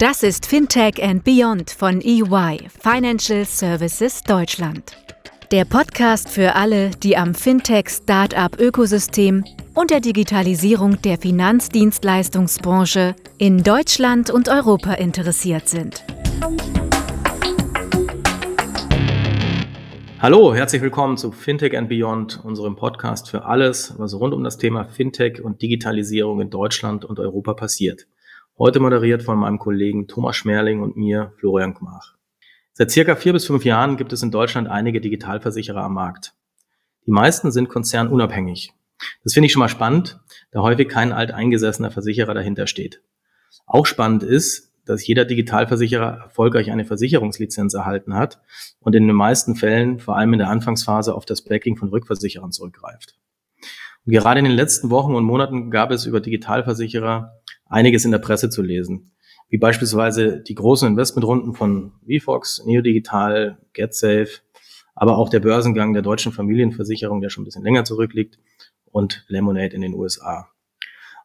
Das ist Fintech and Beyond von EY, Financial Services Deutschland. Der Podcast für alle, die am Fintech-Startup-Ökosystem und der Digitalisierung der Finanzdienstleistungsbranche in Deutschland und Europa interessiert sind. Hallo, herzlich willkommen zu Fintech and Beyond, unserem Podcast für alles, was rund um das Thema Fintech und Digitalisierung in Deutschland und Europa passiert. Heute moderiert von meinem Kollegen Thomas Schmerling und mir, Florian Gmach. Seit circa vier bis fünf Jahren gibt es in Deutschland einige Digitalversicherer am Markt. Die meisten sind konzernunabhängig. Das finde ich schon mal spannend, da häufig kein alteingesessener Versicherer dahinter steht. Auch spannend ist, dass jeder Digitalversicherer erfolgreich eine Versicherungslizenz erhalten hat und in den meisten Fällen, vor allem in der Anfangsphase, auf das Backing von Rückversicherern zurückgreift. Und gerade in den letzten Wochen und Monaten gab es über Digitalversicherer einiges in der Presse zu lesen, wie beispielsweise die großen Investmentrunden von VFox, Neodigital, GetSafe, aber auch der Börsengang der deutschen Familienversicherung, der schon ein bisschen länger zurückliegt, und Lemonade in den USA.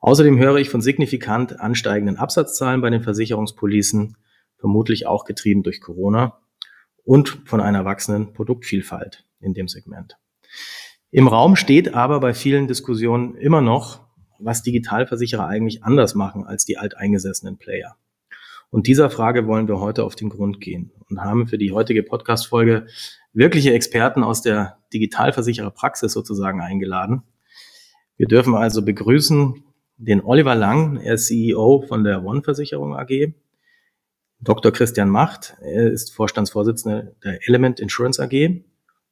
Außerdem höre ich von signifikant ansteigenden Absatzzahlen bei den Versicherungspolicen, vermutlich auch getrieben durch Corona und von einer wachsenden Produktvielfalt in dem Segment. Im Raum steht aber bei vielen Diskussionen immer noch, was Digitalversicherer eigentlich anders machen als die alteingesessenen Player. Und dieser Frage wollen wir heute auf den Grund gehen und haben für die heutige Podcast-Folge wirkliche Experten aus der Digitalversichererpraxis sozusagen eingeladen. Wir dürfen also begrüßen den Oliver Lang, er ist CEO von der One-Versicherung AG, Dr. Christian Macht, er ist Vorstandsvorsitzender der Element Insurance AG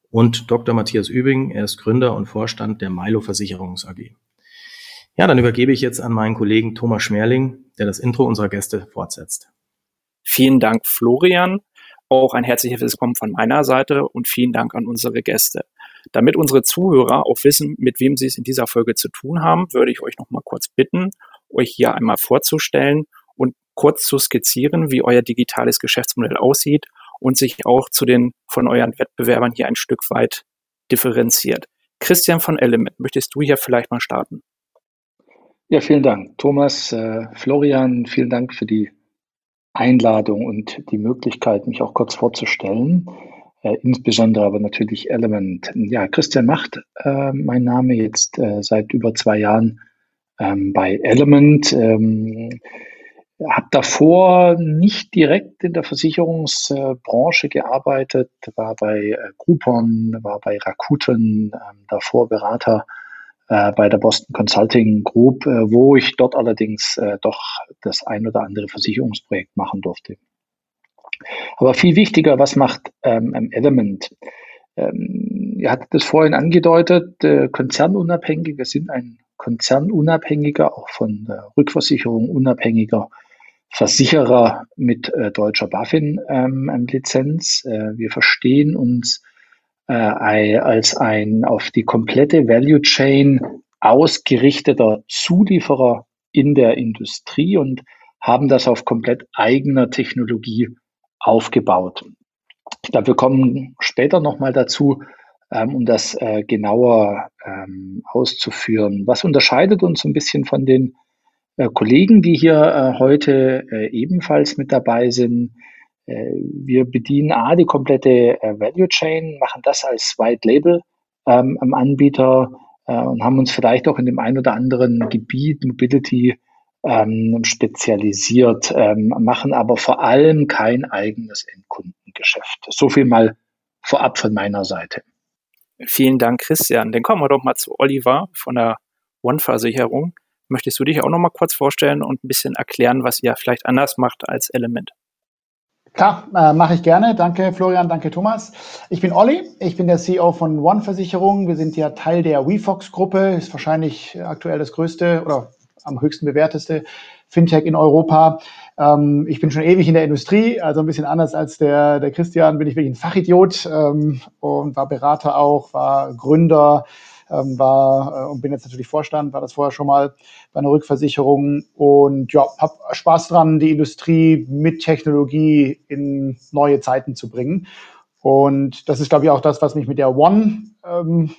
und Dr. Matthias Übing, er ist Gründer und Vorstand der Milo Versicherungs AG. Ja, dann übergebe ich jetzt an meinen Kollegen Thomas Schmerling, der das Intro unserer Gäste fortsetzt. Vielen Dank, Florian. Auch ein herzliches Willkommen von meiner Seite und vielen Dank an unsere Gäste. Damit unsere Zuhörer auch wissen, mit wem sie es in dieser Folge zu tun haben, würde ich euch noch mal kurz bitten, euch hier einmal vorzustellen und kurz zu skizzieren, wie euer digitales Geschäftsmodell aussieht und sich auch zu den von euren Wettbewerbern hier ein Stück weit differenziert. Christian von Element, möchtest du hier vielleicht mal starten? Ja, vielen Dank. Thomas, äh, Florian, vielen Dank für die Einladung und die Möglichkeit, mich auch kurz vorzustellen äh, insbesondere aber natürlich Element. Ja, Christian Macht, äh, mein Name jetzt äh, seit über zwei Jahren ähm, bei Element. Ähm, habe davor nicht direkt in der Versicherungsbranche gearbeitet, war bei äh, Groupon, war bei Rakuten, ähm, davor Berater bei der Boston Consulting Group, äh, wo ich dort allerdings äh, doch das ein oder andere Versicherungsprojekt machen durfte. Aber viel wichtiger, was macht ähm, Element? Ähm, ihr hattet das vorhin angedeutet, äh, konzernunabhängig. Wir sind ein konzernunabhängiger, auch von der Rückversicherung unabhängiger Versicherer mit äh, deutscher BaFin-Lizenz. Ähm, äh, wir verstehen uns äh, als ein auf die komplette Value Chain ausgerichteter Zulieferer in der Industrie und haben das auf komplett eigener Technologie aufgebaut. Ich glaube, wir kommen später nochmal dazu, ähm, um das äh, genauer ähm, auszuführen. Was unterscheidet uns ein bisschen von den äh, Kollegen, die hier äh, heute äh, ebenfalls mit dabei sind? Äh, wir bedienen A, die komplette äh, Value Chain, machen das als White Label ähm, am Anbieter und haben uns vielleicht auch in dem ein oder anderen Gebiet Mobility ähm, spezialisiert, ähm, machen aber vor allem kein eigenes Endkundengeschäft. So viel mal vorab von meiner Seite. Vielen Dank, Christian. Dann kommen wir doch mal zu Oliver von der One-Versicherung. Möchtest du dich auch noch mal kurz vorstellen und ein bisschen erklären, was ihr vielleicht anders macht als Element? Klar, äh, mache ich gerne. Danke, Florian, danke, Thomas. Ich bin Olli, ich bin der CEO von One Versicherung. Wir sind ja Teil der WeFox-Gruppe, ist wahrscheinlich aktuell das größte oder am höchsten bewerteste Fintech in Europa. Ähm, ich bin schon ewig in der Industrie, also ein bisschen anders als der, der Christian, bin ich wirklich ein Fachidiot ähm, und war Berater auch, war Gründer, ähm, war äh, und bin jetzt natürlich Vorstand, war das vorher schon mal bei einer Rückversicherung und ja, habe Spaß dran, die Industrie mit Technologie in neue Zeiten zu bringen. Und das ist, glaube ich, auch das, was mich mit der One ähm,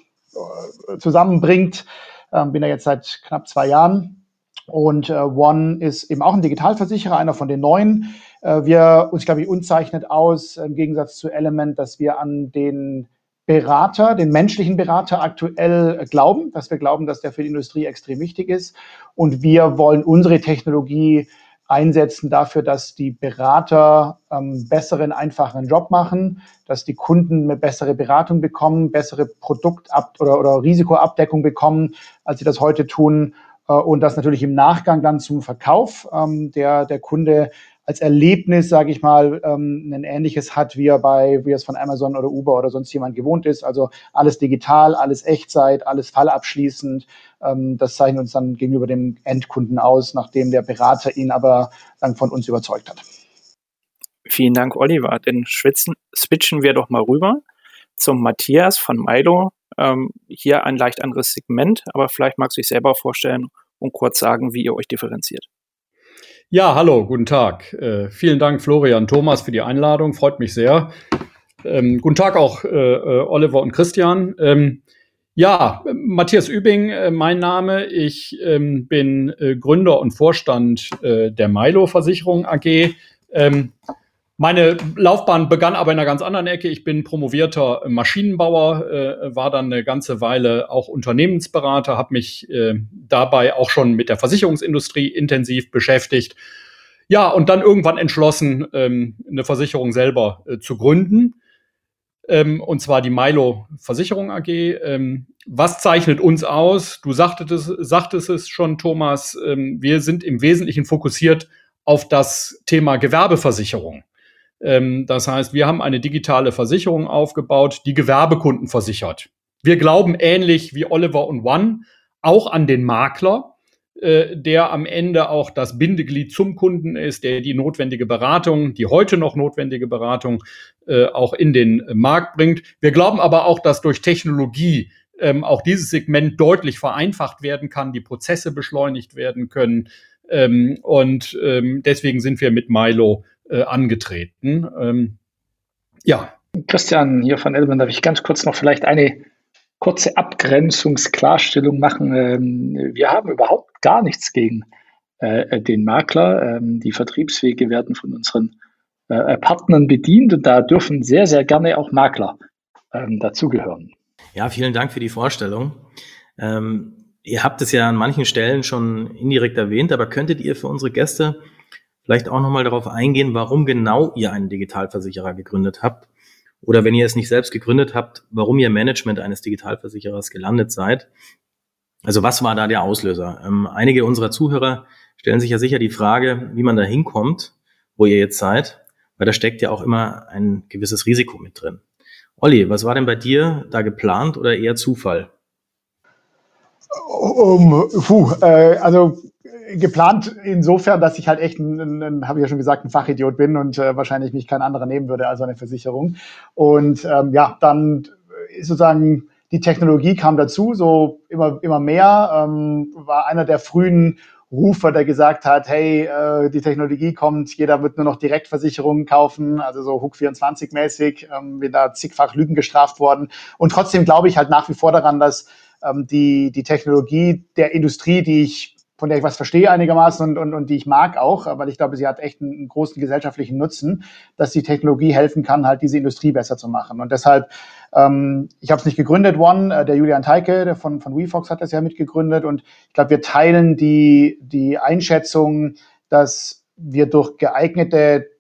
zusammenbringt. Ähm, bin da jetzt seit knapp zwei Jahren Und äh, One ist eben auch ein Digitalversicherer, einer von den neuen. Äh, wir uns, glaube ich, unzeichnet aus, im Gegensatz zu Element, dass wir an den Berater, den menschlichen Berater aktuell glauben, dass wir glauben, dass der für die Industrie extrem wichtig ist. Und wir wollen unsere Technologie einsetzen dafür, dass die Berater ähm, besseren, einfacheren Job machen, dass die Kunden eine bessere Beratung bekommen, bessere Produktab- oder, oder Risikoabdeckung bekommen, als sie das heute tun. Äh, und das natürlich im Nachgang dann zum Verkauf ähm, der, der Kunde als Erlebnis, sage ich mal, ähm, ein ähnliches hat, wie er bei, wie es von Amazon oder Uber oder sonst jemand gewohnt ist. Also alles digital, alles Echtzeit, alles fallabschließend. Ähm, das zeichnet uns dann gegenüber dem Endkunden aus, nachdem der Berater ihn aber dann von uns überzeugt hat. Vielen Dank, Oliver. Dann schwitzen, switchen wir doch mal rüber zum Matthias von Milo. Ähm, hier ein leicht anderes Segment, aber vielleicht magst du dich selber vorstellen und kurz sagen, wie ihr euch differenziert. Ja, hallo, guten Tag. Äh, vielen Dank, Florian Thomas, für die Einladung. Freut mich sehr. Ähm, guten Tag auch, äh, äh, Oliver und Christian. Ähm, ja, Matthias Übing, äh, mein Name. Ich ähm, bin äh, Gründer und Vorstand äh, der Milo Versicherung AG. Meine Laufbahn begann aber in einer ganz anderen Ecke. Ich bin promovierter Maschinenbauer, äh, war dann eine ganze Weile auch Unternehmensberater, habe mich äh, dabei auch schon mit der Versicherungsindustrie intensiv beschäftigt. Ja, und dann irgendwann entschlossen, ähm, eine Versicherung selber äh, zu gründen. Ähm, und zwar die Milo Versicherung AG. Ähm, was zeichnet uns aus? Du sagtest, sagtest es schon, Thomas. Ähm, wir sind im Wesentlichen fokussiert auf das Thema Gewerbeversicherung. Ähm, das heißt, wir haben eine digitale Versicherung aufgebaut, die Gewerbekunden versichert. Wir glauben ähnlich wie Oliver und One auch an den Makler, äh, der am Ende auch das Bindeglied zum Kunden ist, der die notwendige Beratung, die heute noch notwendige Beratung äh, auch in den Markt bringt. Wir glauben aber auch, dass durch Technologie ähm, auch dieses Segment deutlich vereinfacht werden kann, die Prozesse beschleunigt werden können. Ähm, und deswegen sind wir mit Milo äh, angetreten. Ähm, ja. Christian hier von Elben, darf ich ganz kurz noch vielleicht eine kurze Abgrenzungsklarstellung machen. Ähm, wir haben überhaupt gar nichts gegen äh, den Makler. Ähm, die Vertriebswege werden von unseren äh, Partnern bedient und da dürfen sehr, sehr gerne auch Makler ähm, dazugehören. Ja, vielen Dank für die Vorstellung. Ähm, ihr habt es ja an manchen Stellen schon indirekt erwähnt, aber könntet ihr für unsere Gäste vielleicht auch nochmal darauf eingehen, warum genau ihr einen Digitalversicherer gegründet habt. Oder wenn ihr es nicht selbst gegründet habt, warum ihr Management eines Digitalversicherers gelandet seid. Also was war da der Auslöser? Ähm, einige unserer Zuhörer stellen sich ja sicher die Frage, wie man da hinkommt, wo ihr jetzt seid, weil da steckt ja auch immer ein gewisses Risiko mit drin. Olli, was war denn bei dir da geplant oder eher Zufall? Um, puh, äh, also geplant insofern, dass ich halt echt ein, ein, ein habe ich ja schon gesagt, ein Fachidiot bin und äh, wahrscheinlich mich kein anderer nehmen würde als eine Versicherung. Und ähm, ja, dann ist sozusagen die Technologie kam dazu, so immer, immer mehr, ähm, war einer der frühen Rufer, der gesagt hat, hey, äh, die Technologie kommt, jeder wird nur noch Direktversicherungen kaufen, also so Hook 24 mäßig, ähm, bin da zigfach Lügen gestraft worden. Und trotzdem glaube ich halt nach wie vor daran, dass ähm, die, die Technologie der Industrie, die ich von der ich was verstehe einigermaßen und, und, und die ich mag auch, weil ich glaube, sie hat echt einen, großen gesellschaftlichen Nutzen, dass die Technologie helfen kann, halt diese Industrie besser zu machen. Und deshalb, ähm, ich habe es nicht gegründet, One, äh, der Julian Teike der von, von WeFox hat das ja mitgegründet und ich glaube, wir teilen die, die Einschätzung, dass wir durch geeignete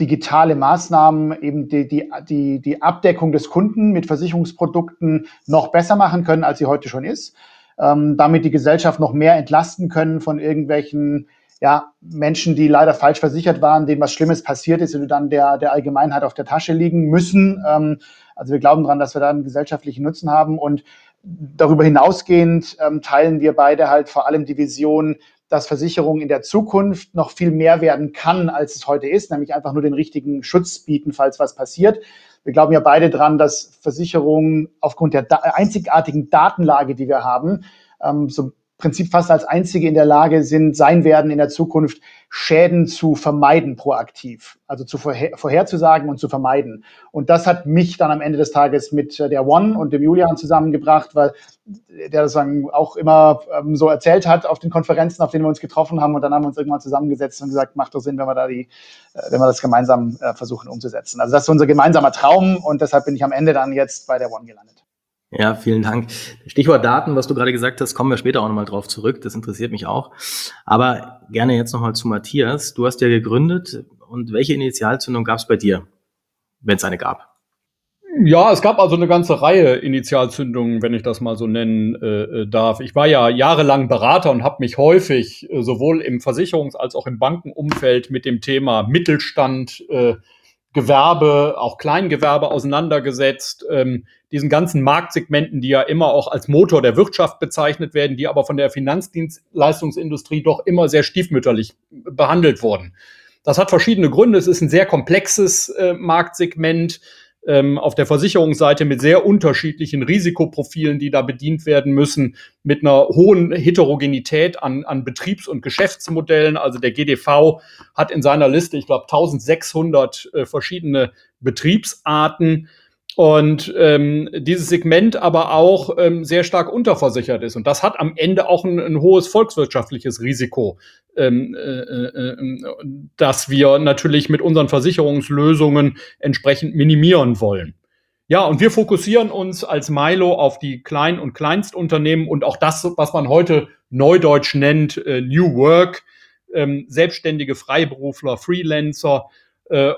digitale Maßnahmen eben die, die, die, die Abdeckung des Kunden mit Versicherungsprodukten noch besser machen können, als sie heute schon ist ähm, damit die Gesellschaft noch mehr entlasten können von irgendwelchen ja, Menschen, die leider falsch versichert waren, denen was Schlimmes passiert ist und dann der, der Allgemeinheit auf der Tasche liegen müssen. Ähm, also wir glauben daran, dass wir da einen gesellschaftlichen Nutzen haben und darüber hinausgehend ähm, teilen wir beide halt vor allem die Vision, dass Versicherung in der Zukunft noch viel mehr werden kann, als es heute ist, nämlich einfach nur den richtigen Schutz bieten, falls was passiert. Wir glauben ja beide dran, dass Versicherungen aufgrund der einzigartigen Datenlage, die wir haben, ähm, so Prinzip fast als einzige in der Lage sind, sein werden in der Zukunft Schäden zu vermeiden proaktiv, also zu vorher, vorherzusagen und zu vermeiden. Und das hat mich dann am Ende des Tages mit äh, der One und dem Julian zusammengebracht, weil der sozusagen auch immer ähm, so erzählt hat auf den Konferenzen, auf denen wir uns getroffen haben. Und dann haben wir uns irgendwann zusammengesetzt und gesagt, macht doch Sinn, wenn wir da die, äh, wenn wir das gemeinsam äh, versuchen umzusetzen. Also das ist unser gemeinsamer Traum und deshalb bin ich am Ende dann jetzt bei der One gelandet. Ja, vielen Dank. Stichwort Daten, was du gerade gesagt hast, kommen wir später auch nochmal drauf zurück. Das interessiert mich auch. Aber gerne jetzt nochmal zu Matthias. Du hast ja gegründet und welche Initialzündung gab es bei dir, wenn es eine gab? Ja, es gab also eine ganze Reihe Initialzündungen, wenn ich das mal so nennen äh, äh darf. Ich war ja jahrelang Berater und habe mich häufig äh, sowohl im Versicherungs- als auch im Bankenumfeld mit dem Thema Mittelstand, äh, Gewerbe, auch Kleingewerbe auseinandergesetzt, ähm, diesen ganzen Marktsegmenten, die ja immer auch als Motor der Wirtschaft bezeichnet werden, die aber von der Finanzdienstleistungsindustrie doch immer sehr stiefmütterlich behandelt wurden. Das hat verschiedene Gründe. Es ist ein sehr komplexes äh, Marktsegment ähm, auf der Versicherungsseite mit sehr unterschiedlichen Risikoprofilen, die da bedient werden müssen, mit einer hohen Heterogenität an, an Betriebs- und Geschäftsmodellen. Also der GDV hat in seiner Liste, ich glaube, 1600 äh, verschiedene Betriebsarten und ähm, dieses Segment aber auch ähm, sehr stark unterversichert ist. Und das hat am Ende auch ein, ein hohes volkswirtschaftliches Risiko, ähm, äh, äh, das wir natürlich mit unseren Versicherungslösungen entsprechend minimieren wollen. Ja, und wir fokussieren uns als Milo auf die Klein- und Kleinstunternehmen und auch das, was man heute neudeutsch nennt, äh, New Work, ähm, selbstständige Freiberufler, Freelancer, äh,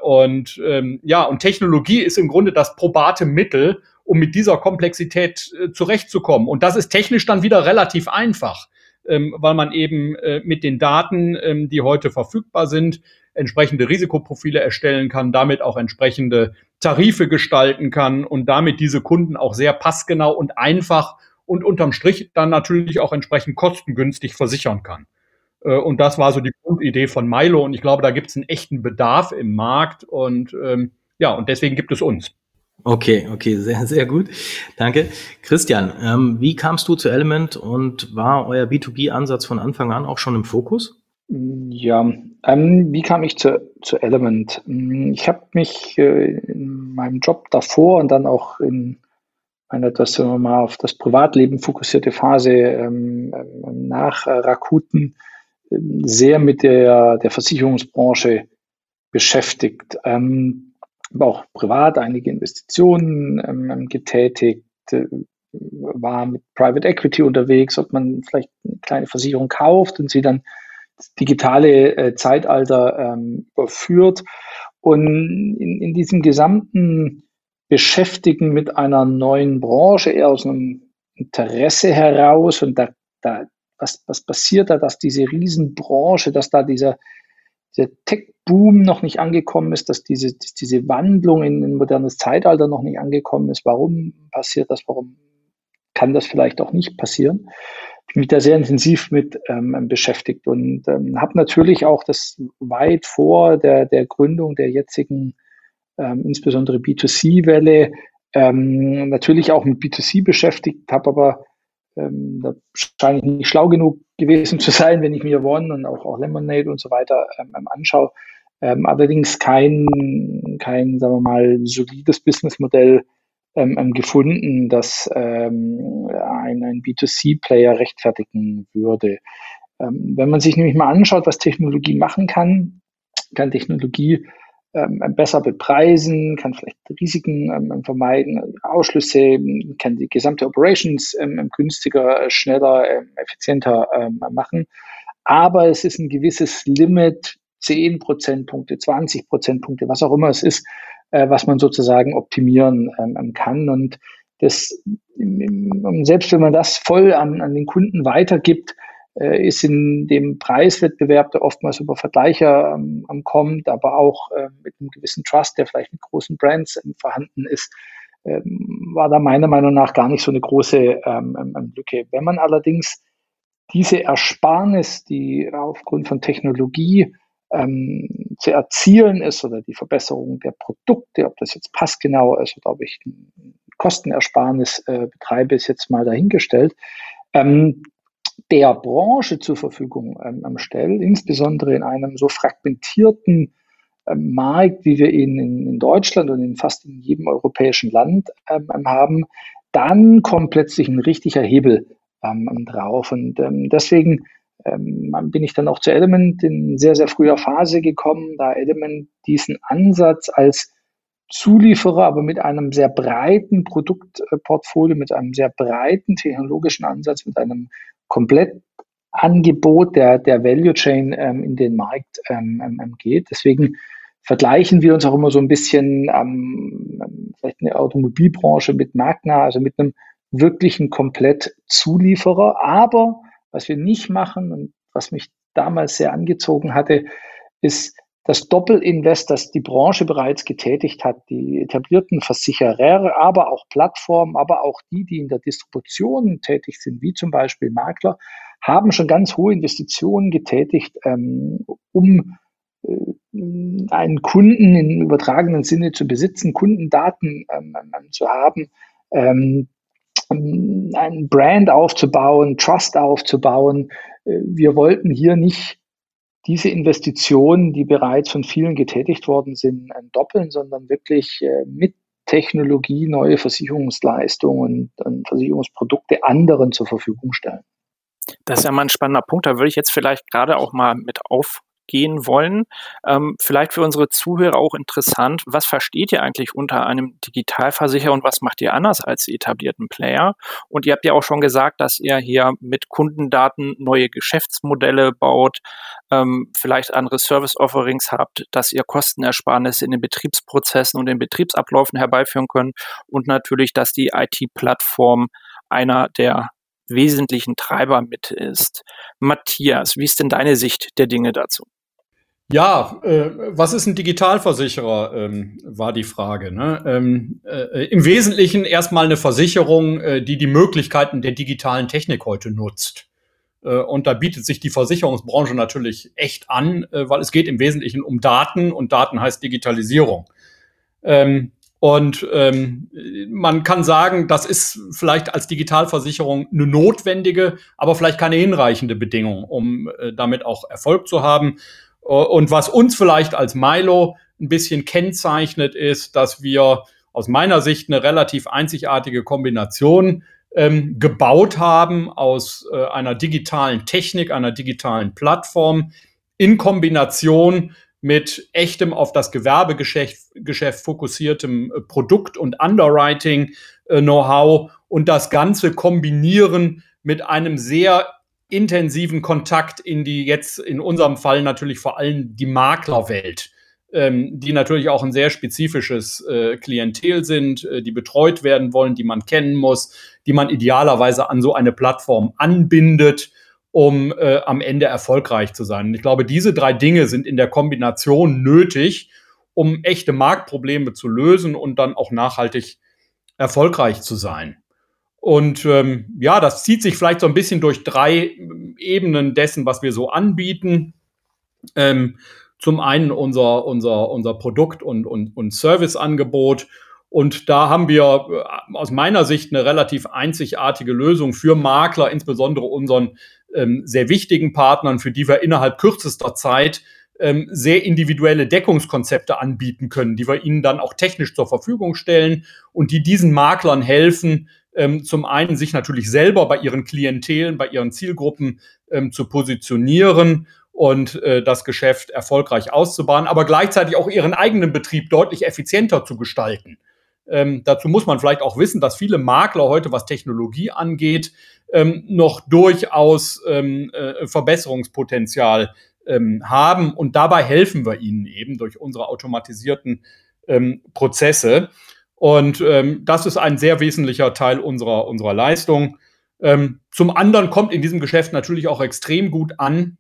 und ähm, ja, und Technologie ist im Grunde das probate Mittel, um mit dieser Komplexität äh, zurechtzukommen. Und das ist technisch dann wieder relativ einfach, ähm, weil man eben äh, mit den Daten, ähm, die heute verfügbar sind, entsprechende Risikoprofile erstellen kann, damit auch entsprechende Tarife gestalten kann und damit diese Kunden auch sehr passgenau und einfach und unterm Strich dann natürlich auch entsprechend kostengünstig versichern kann. Äh, und das war so die Grundidee von Milo. Und ich glaube, da gibt es einen echten Bedarf im Markt. Und ähm, ja, und deswegen gibt es uns. Okay, okay, sehr, sehr gut. Danke. Christian, ähm, wie kamst du zu Element und war euer B2B-Ansatz von Anfang an auch schon im Fokus? Ja, ähm, wie kam ich zu, zu Element? Ich habe mich äh, in meinem Job davor und dann auch in einer etwas sagen wir mal, auf das Privatleben fokussierte Phase ähm, ähm nach äh, Rakuten sehr mit der, der Versicherungsbranche beschäftigt. Ähm, aber auch privat einige Investitionen ähm, getätigt, äh, war mit Private Equity unterwegs, ob man vielleicht eine kleine Versicherung kauft und sie dann das digitale äh, Zeitalter ähm, überführt. Und in, in diesem gesamten Beschäftigen mit einer neuen Branche, eher aus einem Interesse heraus, und da, da was, was passiert da, dass diese Riesenbranche, dass da dieser, dieser Tech-Boom noch nicht angekommen ist, dass diese, diese Wandlung in ein modernes Zeitalter noch nicht angekommen ist. Warum passiert das? Warum kann das vielleicht auch nicht passieren? Ich bin mich da sehr intensiv mit ähm, beschäftigt und ähm, habe natürlich auch das weit vor der, der Gründung der jetzigen, ähm, insbesondere B2C-Welle, ähm, natürlich auch mit B2C beschäftigt, habe aber ähm, da scheine ich nicht schlau genug gewesen zu sein, wenn ich mir One und auch, auch Lemonade und so weiter ähm, ähm, anschaue. Ähm, allerdings kein, kein, sagen wir mal, solides Businessmodell ähm, ähm gefunden, das ähm, ein, ein B2C-Player rechtfertigen würde. wenn man sich nämlich mal anschaut, was Technologie machen kann, kann Technologie ähm, besser bepreisen, kann vielleicht Risiken ähm, vermeiden, Ausschlüsse, kann die gesamte Operations ähm, günstiger, schneller, ähm, effizienter ähm, machen. Aber es ist ein gewisses Limit, 10 Prozentpunkte, 20 Prozentpunkte, was auch immer es ist, äh, was man sozusagen optimieren ähm, kann. Und das, selbst wenn man das voll an, an den Kunden weitergibt, äh, ist in dem Preiswettbewerb, der oftmals über Vergleicher ähm, kommt, aber auch äh, mit einem gewissen Trust, der vielleicht mit großen Brands ähm, vorhanden ist, ähm, war da meiner Meinung nach gar nicht so eine große ähm, ähm, ähm, Lücke. Wenn man allerdings diese Ersparnis, die aufgrund von Technologie ähm, zu erzielen ist oder die Verbesserung der Produkte, ob das jetzt passgenau ist oder ob ich ein Kostenersparnis äh, betreibe, ist jetzt mal dahingestellt. Ähm, der Branche zur Verfügung ähm, stellt, insbesondere in einem so fragmentierten ähm, Markt, wie wir ihn in, in, Deutschland und in fast in jedem europäischen Land ähm, haben, dann kommt plötzlich ein richtiger Hebel ähm, drauf. Und ähm, deswegen ähm, bin ich dann auch zu Element in sehr, sehr früher Phase gekommen, da Element diesen Ansatz als Zulieferer, aber mit einem sehr breiten Produktportfolio, mit einem sehr breiten technologischen Ansatz, mit einem Komplettangebot der, der Value Chain ähm, in den Markt ähm, ähm, geht. Deswegen vergleichen wir uns auch immer so ein bisschen ähm, vielleicht eine Automobilbranche mit Magna, also mit einem wirklichen Komplettzulieferer. Aber was wir nicht machen und was mich damals sehr angezogen hatte, ist das Doppelinvest, das die Branche bereits getätigt hat, die etablierten Versicherer, aber auch Plattformen, aber auch die, die in der Distribution tätig sind, wie zum Beispiel Makler, haben schon ganz hohe Investitionen getätigt, ähm, um äh, einen Kunden im übertragenen Sinne zu besitzen, Kundendaten ähm, ähm zu haben, ähm, ein Brand aufzubauen, Trust aufzubauen. Äh, wir wollten hier nicht diese Investitionen, die bereits von vielen getätigt worden sind, doppeln, sondern wirklich äh, mit Technologie neue Versicherungsleistungen und Versicherungsprodukte anderen zur Verfügung stellen. Das ist ja mal ein spannender Punkt. Da würde ich jetzt vielleicht gerade auch mal mit auf gehen wollen. Ähm, vielleicht für unsere Zuhörer auch interessant, was versteht ihr eigentlich unter einem Digitalversicherer und was macht ihr anders als die etablierten Player? Und ihr habt ja auch schon gesagt, dass ihr hier mit Kundendaten neue Geschäftsmodelle baut, ähm, vielleicht andere Service-Offerings habt, dass ihr Kostenersparnisse in den Betriebsprozessen und den Betriebsabläufen herbeiführen könnt und natürlich, dass die IT-Plattform einer der wesentlichen Treiber mit ist. Matthias, wie ist denn deine Sicht der Dinge dazu? Ja, äh, was ist ein Digitalversicherer, ähm, war die Frage. Ne? Ähm, äh, Im Wesentlichen erstmal eine Versicherung, äh, die die Möglichkeiten der digitalen Technik heute nutzt. Äh, und da bietet sich die Versicherungsbranche natürlich echt an, äh, weil es geht im Wesentlichen um Daten und Daten heißt Digitalisierung. Ähm, und ähm, man kann sagen, das ist vielleicht als Digitalversicherung eine notwendige, aber vielleicht keine hinreichende Bedingung, um äh, damit auch Erfolg zu haben. Und was uns vielleicht als Milo ein bisschen kennzeichnet, ist, dass wir aus meiner Sicht eine relativ einzigartige Kombination ähm, gebaut haben aus äh, einer digitalen Technik, einer digitalen Plattform in Kombination mit echtem auf das Gewerbegeschäft Geschäft fokussiertem äh, Produkt- und Underwriting-Know-how äh, und das Ganze kombinieren mit einem sehr intensiven Kontakt in die jetzt in unserem Fall natürlich vor allem die Maklerwelt, ähm, die natürlich auch ein sehr spezifisches äh, Klientel sind, äh, die betreut werden wollen, die man kennen muss, die man idealerweise an so eine Plattform anbindet um äh, am Ende erfolgreich zu sein. Ich glaube, diese drei Dinge sind in der Kombination nötig, um echte Marktprobleme zu lösen und dann auch nachhaltig erfolgreich zu sein. Und ähm, ja, das zieht sich vielleicht so ein bisschen durch drei Ebenen dessen, was wir so anbieten. Ähm, zum einen unser, unser, unser Produkt- und, und, und Serviceangebot. Und da haben wir äh, aus meiner Sicht eine relativ einzigartige Lösung für Makler, insbesondere unseren ähm, sehr wichtigen Partnern, für die wir innerhalb kürzester Zeit ähm, sehr individuelle Deckungskonzepte anbieten können, die wir ihnen dann auch technisch zur Verfügung stellen und die diesen Maklern helfen, ähm, zum einen sich natürlich selber bei ihren Klientelen, bei ihren Zielgruppen ähm, zu positionieren und äh, das Geschäft erfolgreich auszubauen, aber gleichzeitig auch ihren eigenen Betrieb deutlich effizienter zu gestalten. Ähm, dazu muss man vielleicht auch wissen, dass viele Makler heute, was Technologie angeht, ähm, noch durchaus ähm, äh, Verbesserungspotenzial ähm, haben. Und dabei helfen wir ihnen eben durch unsere automatisierten ähm, Prozesse. Und ähm, das ist ein sehr wesentlicher Teil unserer, unserer Leistung. zum anderen kommt in diesem Geschäft natürlich auch extrem gut an,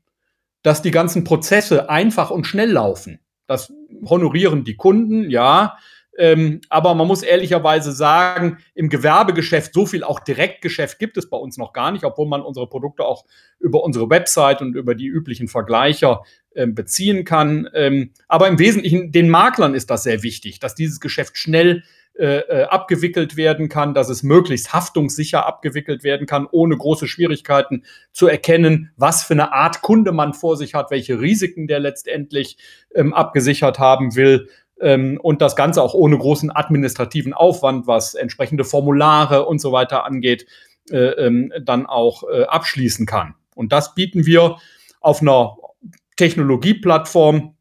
dass die ganzen Prozesse einfach und schnell laufen. Das honorieren die Kunden, ja. Ähm, aber man muss ehrlicherweise sagen, im Gewerbegeschäft, so viel auch Direktgeschäft gibt es bei uns noch gar nicht, obwohl man unsere Produkte auch über unsere Website und über die üblichen Vergleicher ähm, beziehen kann. Ähm, aber im Wesentlichen den Maklern ist das sehr wichtig, dass dieses Geschäft schnell äh, äh, abgewickelt werden kann, dass es möglichst haftungssicher abgewickelt werden kann, ohne große Schwierigkeiten zu erkennen, was für eine Art Kunde man vor sich hat, welche Risiken der letztendlich ähm, abgesichert haben will ähm, und das Ganze auch ohne großen administrativen Aufwand, was entsprechende Formulare und so weiter angeht, äh, ähm, dann auch äh, abschließen kann. Und das bieten wir auf einer Technologieplattform,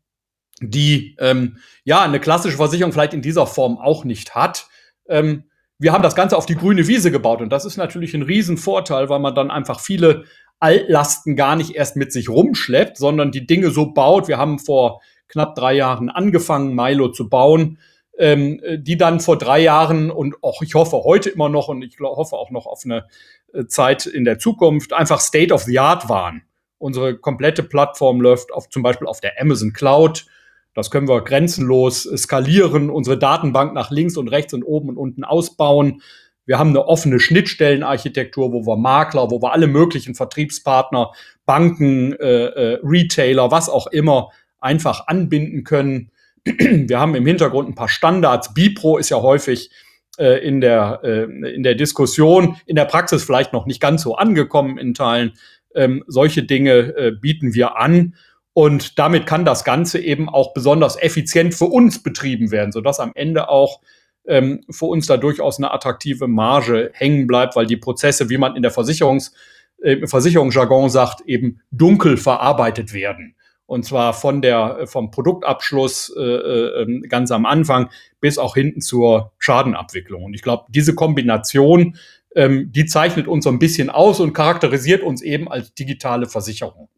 die ähm, ja eine klassische Versicherung vielleicht in dieser Form auch nicht hat. Ähm, wir haben das Ganze auf die grüne Wiese gebaut und das ist natürlich ein Riesenvorteil, weil man dann einfach viele Altlasten gar nicht erst mit sich rumschleppt, sondern die Dinge so baut. Wir haben vor knapp drei Jahren angefangen, Milo zu bauen, ähm, die dann vor drei Jahren und auch ich hoffe heute immer noch und ich hoffe auch noch auf eine äh, Zeit in der Zukunft einfach State of the Art waren. Unsere komplette Plattform läuft auf, zum Beispiel auf der Amazon Cloud. Das können wir grenzenlos skalieren, unsere Datenbank nach links und rechts und oben und unten ausbauen. Wir haben eine offene Schnittstellenarchitektur, wo wir Makler, wo wir alle möglichen Vertriebspartner, Banken, äh, äh, Retailer, was auch immer, einfach anbinden können. Wir haben im Hintergrund ein paar Standards. Bipro ist ja häufig äh, in, der, äh, in der Diskussion, in der Praxis vielleicht noch nicht ganz so angekommen in Teilen. Ähm, solche Dinge äh, bieten wir an. Und damit kann das Ganze eben auch besonders effizient für uns betrieben werden, sodass am Ende auch ähm, für uns da durchaus eine attraktive Marge hängen bleibt, weil die Prozesse, wie man in der Versicherungs, äh, Versicherungsjargon sagt, eben dunkel verarbeitet werden. Und zwar von der, vom Produktabschluss äh, äh, ähm, ganz am Anfang bis auch hinten zur Schadenabwicklung. Und ich glaube, diese Kombination, ähm, die zeichnet uns so ein bisschen aus und charakterisiert uns eben als digitale Versicherung.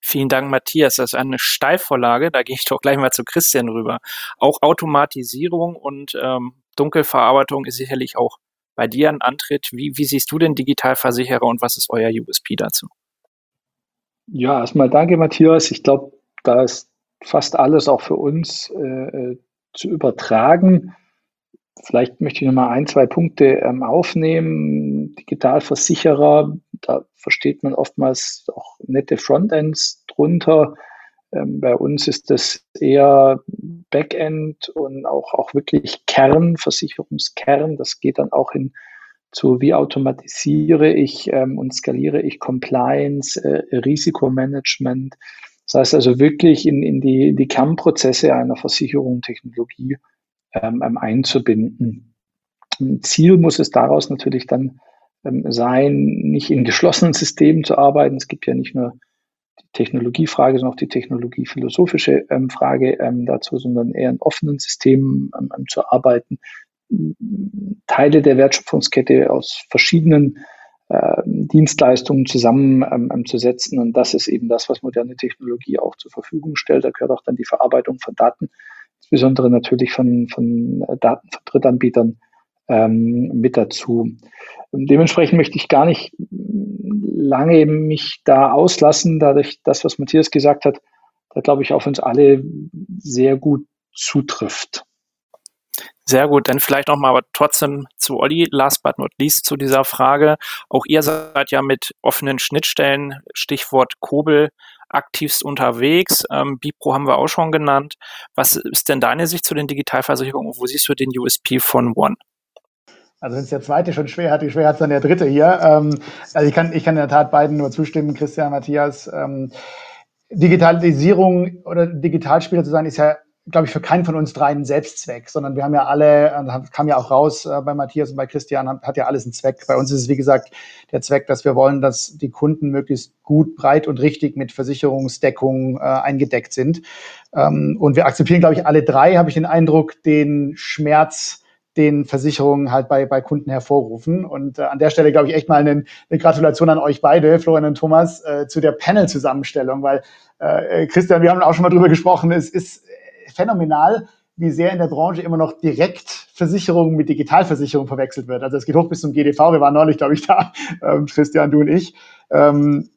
Vielen Dank, Matthias. Das ist eine Steilvorlage. Da gehe ich doch gleich mal zu Christian rüber. Auch Automatisierung und ähm, Dunkelverarbeitung ist sicherlich auch bei dir ein Antritt. Wie, wie siehst du den Digitalversicherer und was ist euer USP dazu? Ja, erstmal danke, Matthias. Ich glaube, da ist fast alles auch für uns äh, zu übertragen. Vielleicht möchte ich noch mal ein, zwei Punkte ähm, aufnehmen. Digitalversicherer, da versteht man oftmals auch nette Frontends drunter. Ähm, bei uns ist das eher Backend und auch, auch wirklich Kern, Versicherungskern. Das geht dann auch hin zu, wie automatisiere ich ähm, und skaliere ich Compliance, äh, Risikomanagement. Das heißt also wirklich in, in, die, in die Kernprozesse einer Versicherung, Technologie ähm, ähm, einzubinden. Ziel muss es daraus natürlich dann ähm, sein, nicht in geschlossenen Systemen zu arbeiten. Es gibt ja nicht nur die Technologiefrage, sondern auch die technologiephilosophische ähm, Frage ähm, dazu, sondern eher in offenen Systemen ähm, zu arbeiten. Teile der Wertschöpfungskette aus verschiedenen äh, Dienstleistungen zusammenzusetzen. Und das ist eben das, was moderne Technologie auch zur Verfügung stellt. Da gehört auch dann die Verarbeitung von Daten insbesondere natürlich von, von Daten von Drittanbietern ähm, mit dazu. Dementsprechend möchte ich gar nicht lange mich da auslassen, dadurch das, was Matthias gesagt hat, da glaube ich auf uns alle sehr gut zutrifft. Sehr gut, dann vielleicht nochmal aber trotzdem zu Olli, last but not least zu dieser Frage. Auch ihr seid ja mit offenen Schnittstellen, Stichwort Kobel, aktivst unterwegs. Ähm, Bipro haben wir auch schon genannt. Was ist denn deine Sicht zu den Digitalversicherungen? Wo siehst du den USP von One? Also wenn es der zweite schon schwer hat, wie schwer hat es dann der dritte hier? Ähm, also ich kann, ich kann in der Tat beiden nur zustimmen, Christian, Matthias. Ähm, Digitalisierung oder Digitalspieler zu sein, ist ja glaube ich, für keinen von uns drei einen Selbstzweck, sondern wir haben ja alle, das kam ja auch raus äh, bei Matthias und bei Christian, hat, ja alles einen Zweck. Bei uns ist es, wie gesagt, der Zweck, dass wir wollen, dass die Kunden möglichst gut, breit und richtig mit Versicherungsdeckung äh, eingedeckt sind. Ähm, und wir akzeptieren, glaube ich, alle drei, habe ich den Eindruck, den Schmerz, den Versicherungen halt bei, bei Kunden hervorrufen. Und äh, an der Stelle, glaube ich, echt mal eine, eine Gratulation an euch beide, Florian und Thomas, äh, zu der Panel-Zusammenstellung, weil äh, Christian, wir haben auch schon mal drüber gesprochen, es ist phänomenal, wie sehr in der Branche immer noch Direktversicherung mit Digitalversicherung verwechselt wird. Also es geht hoch bis zum GDV. Wir waren neulich, glaube ich, da, ähm, Christian, du und ich. Ähm,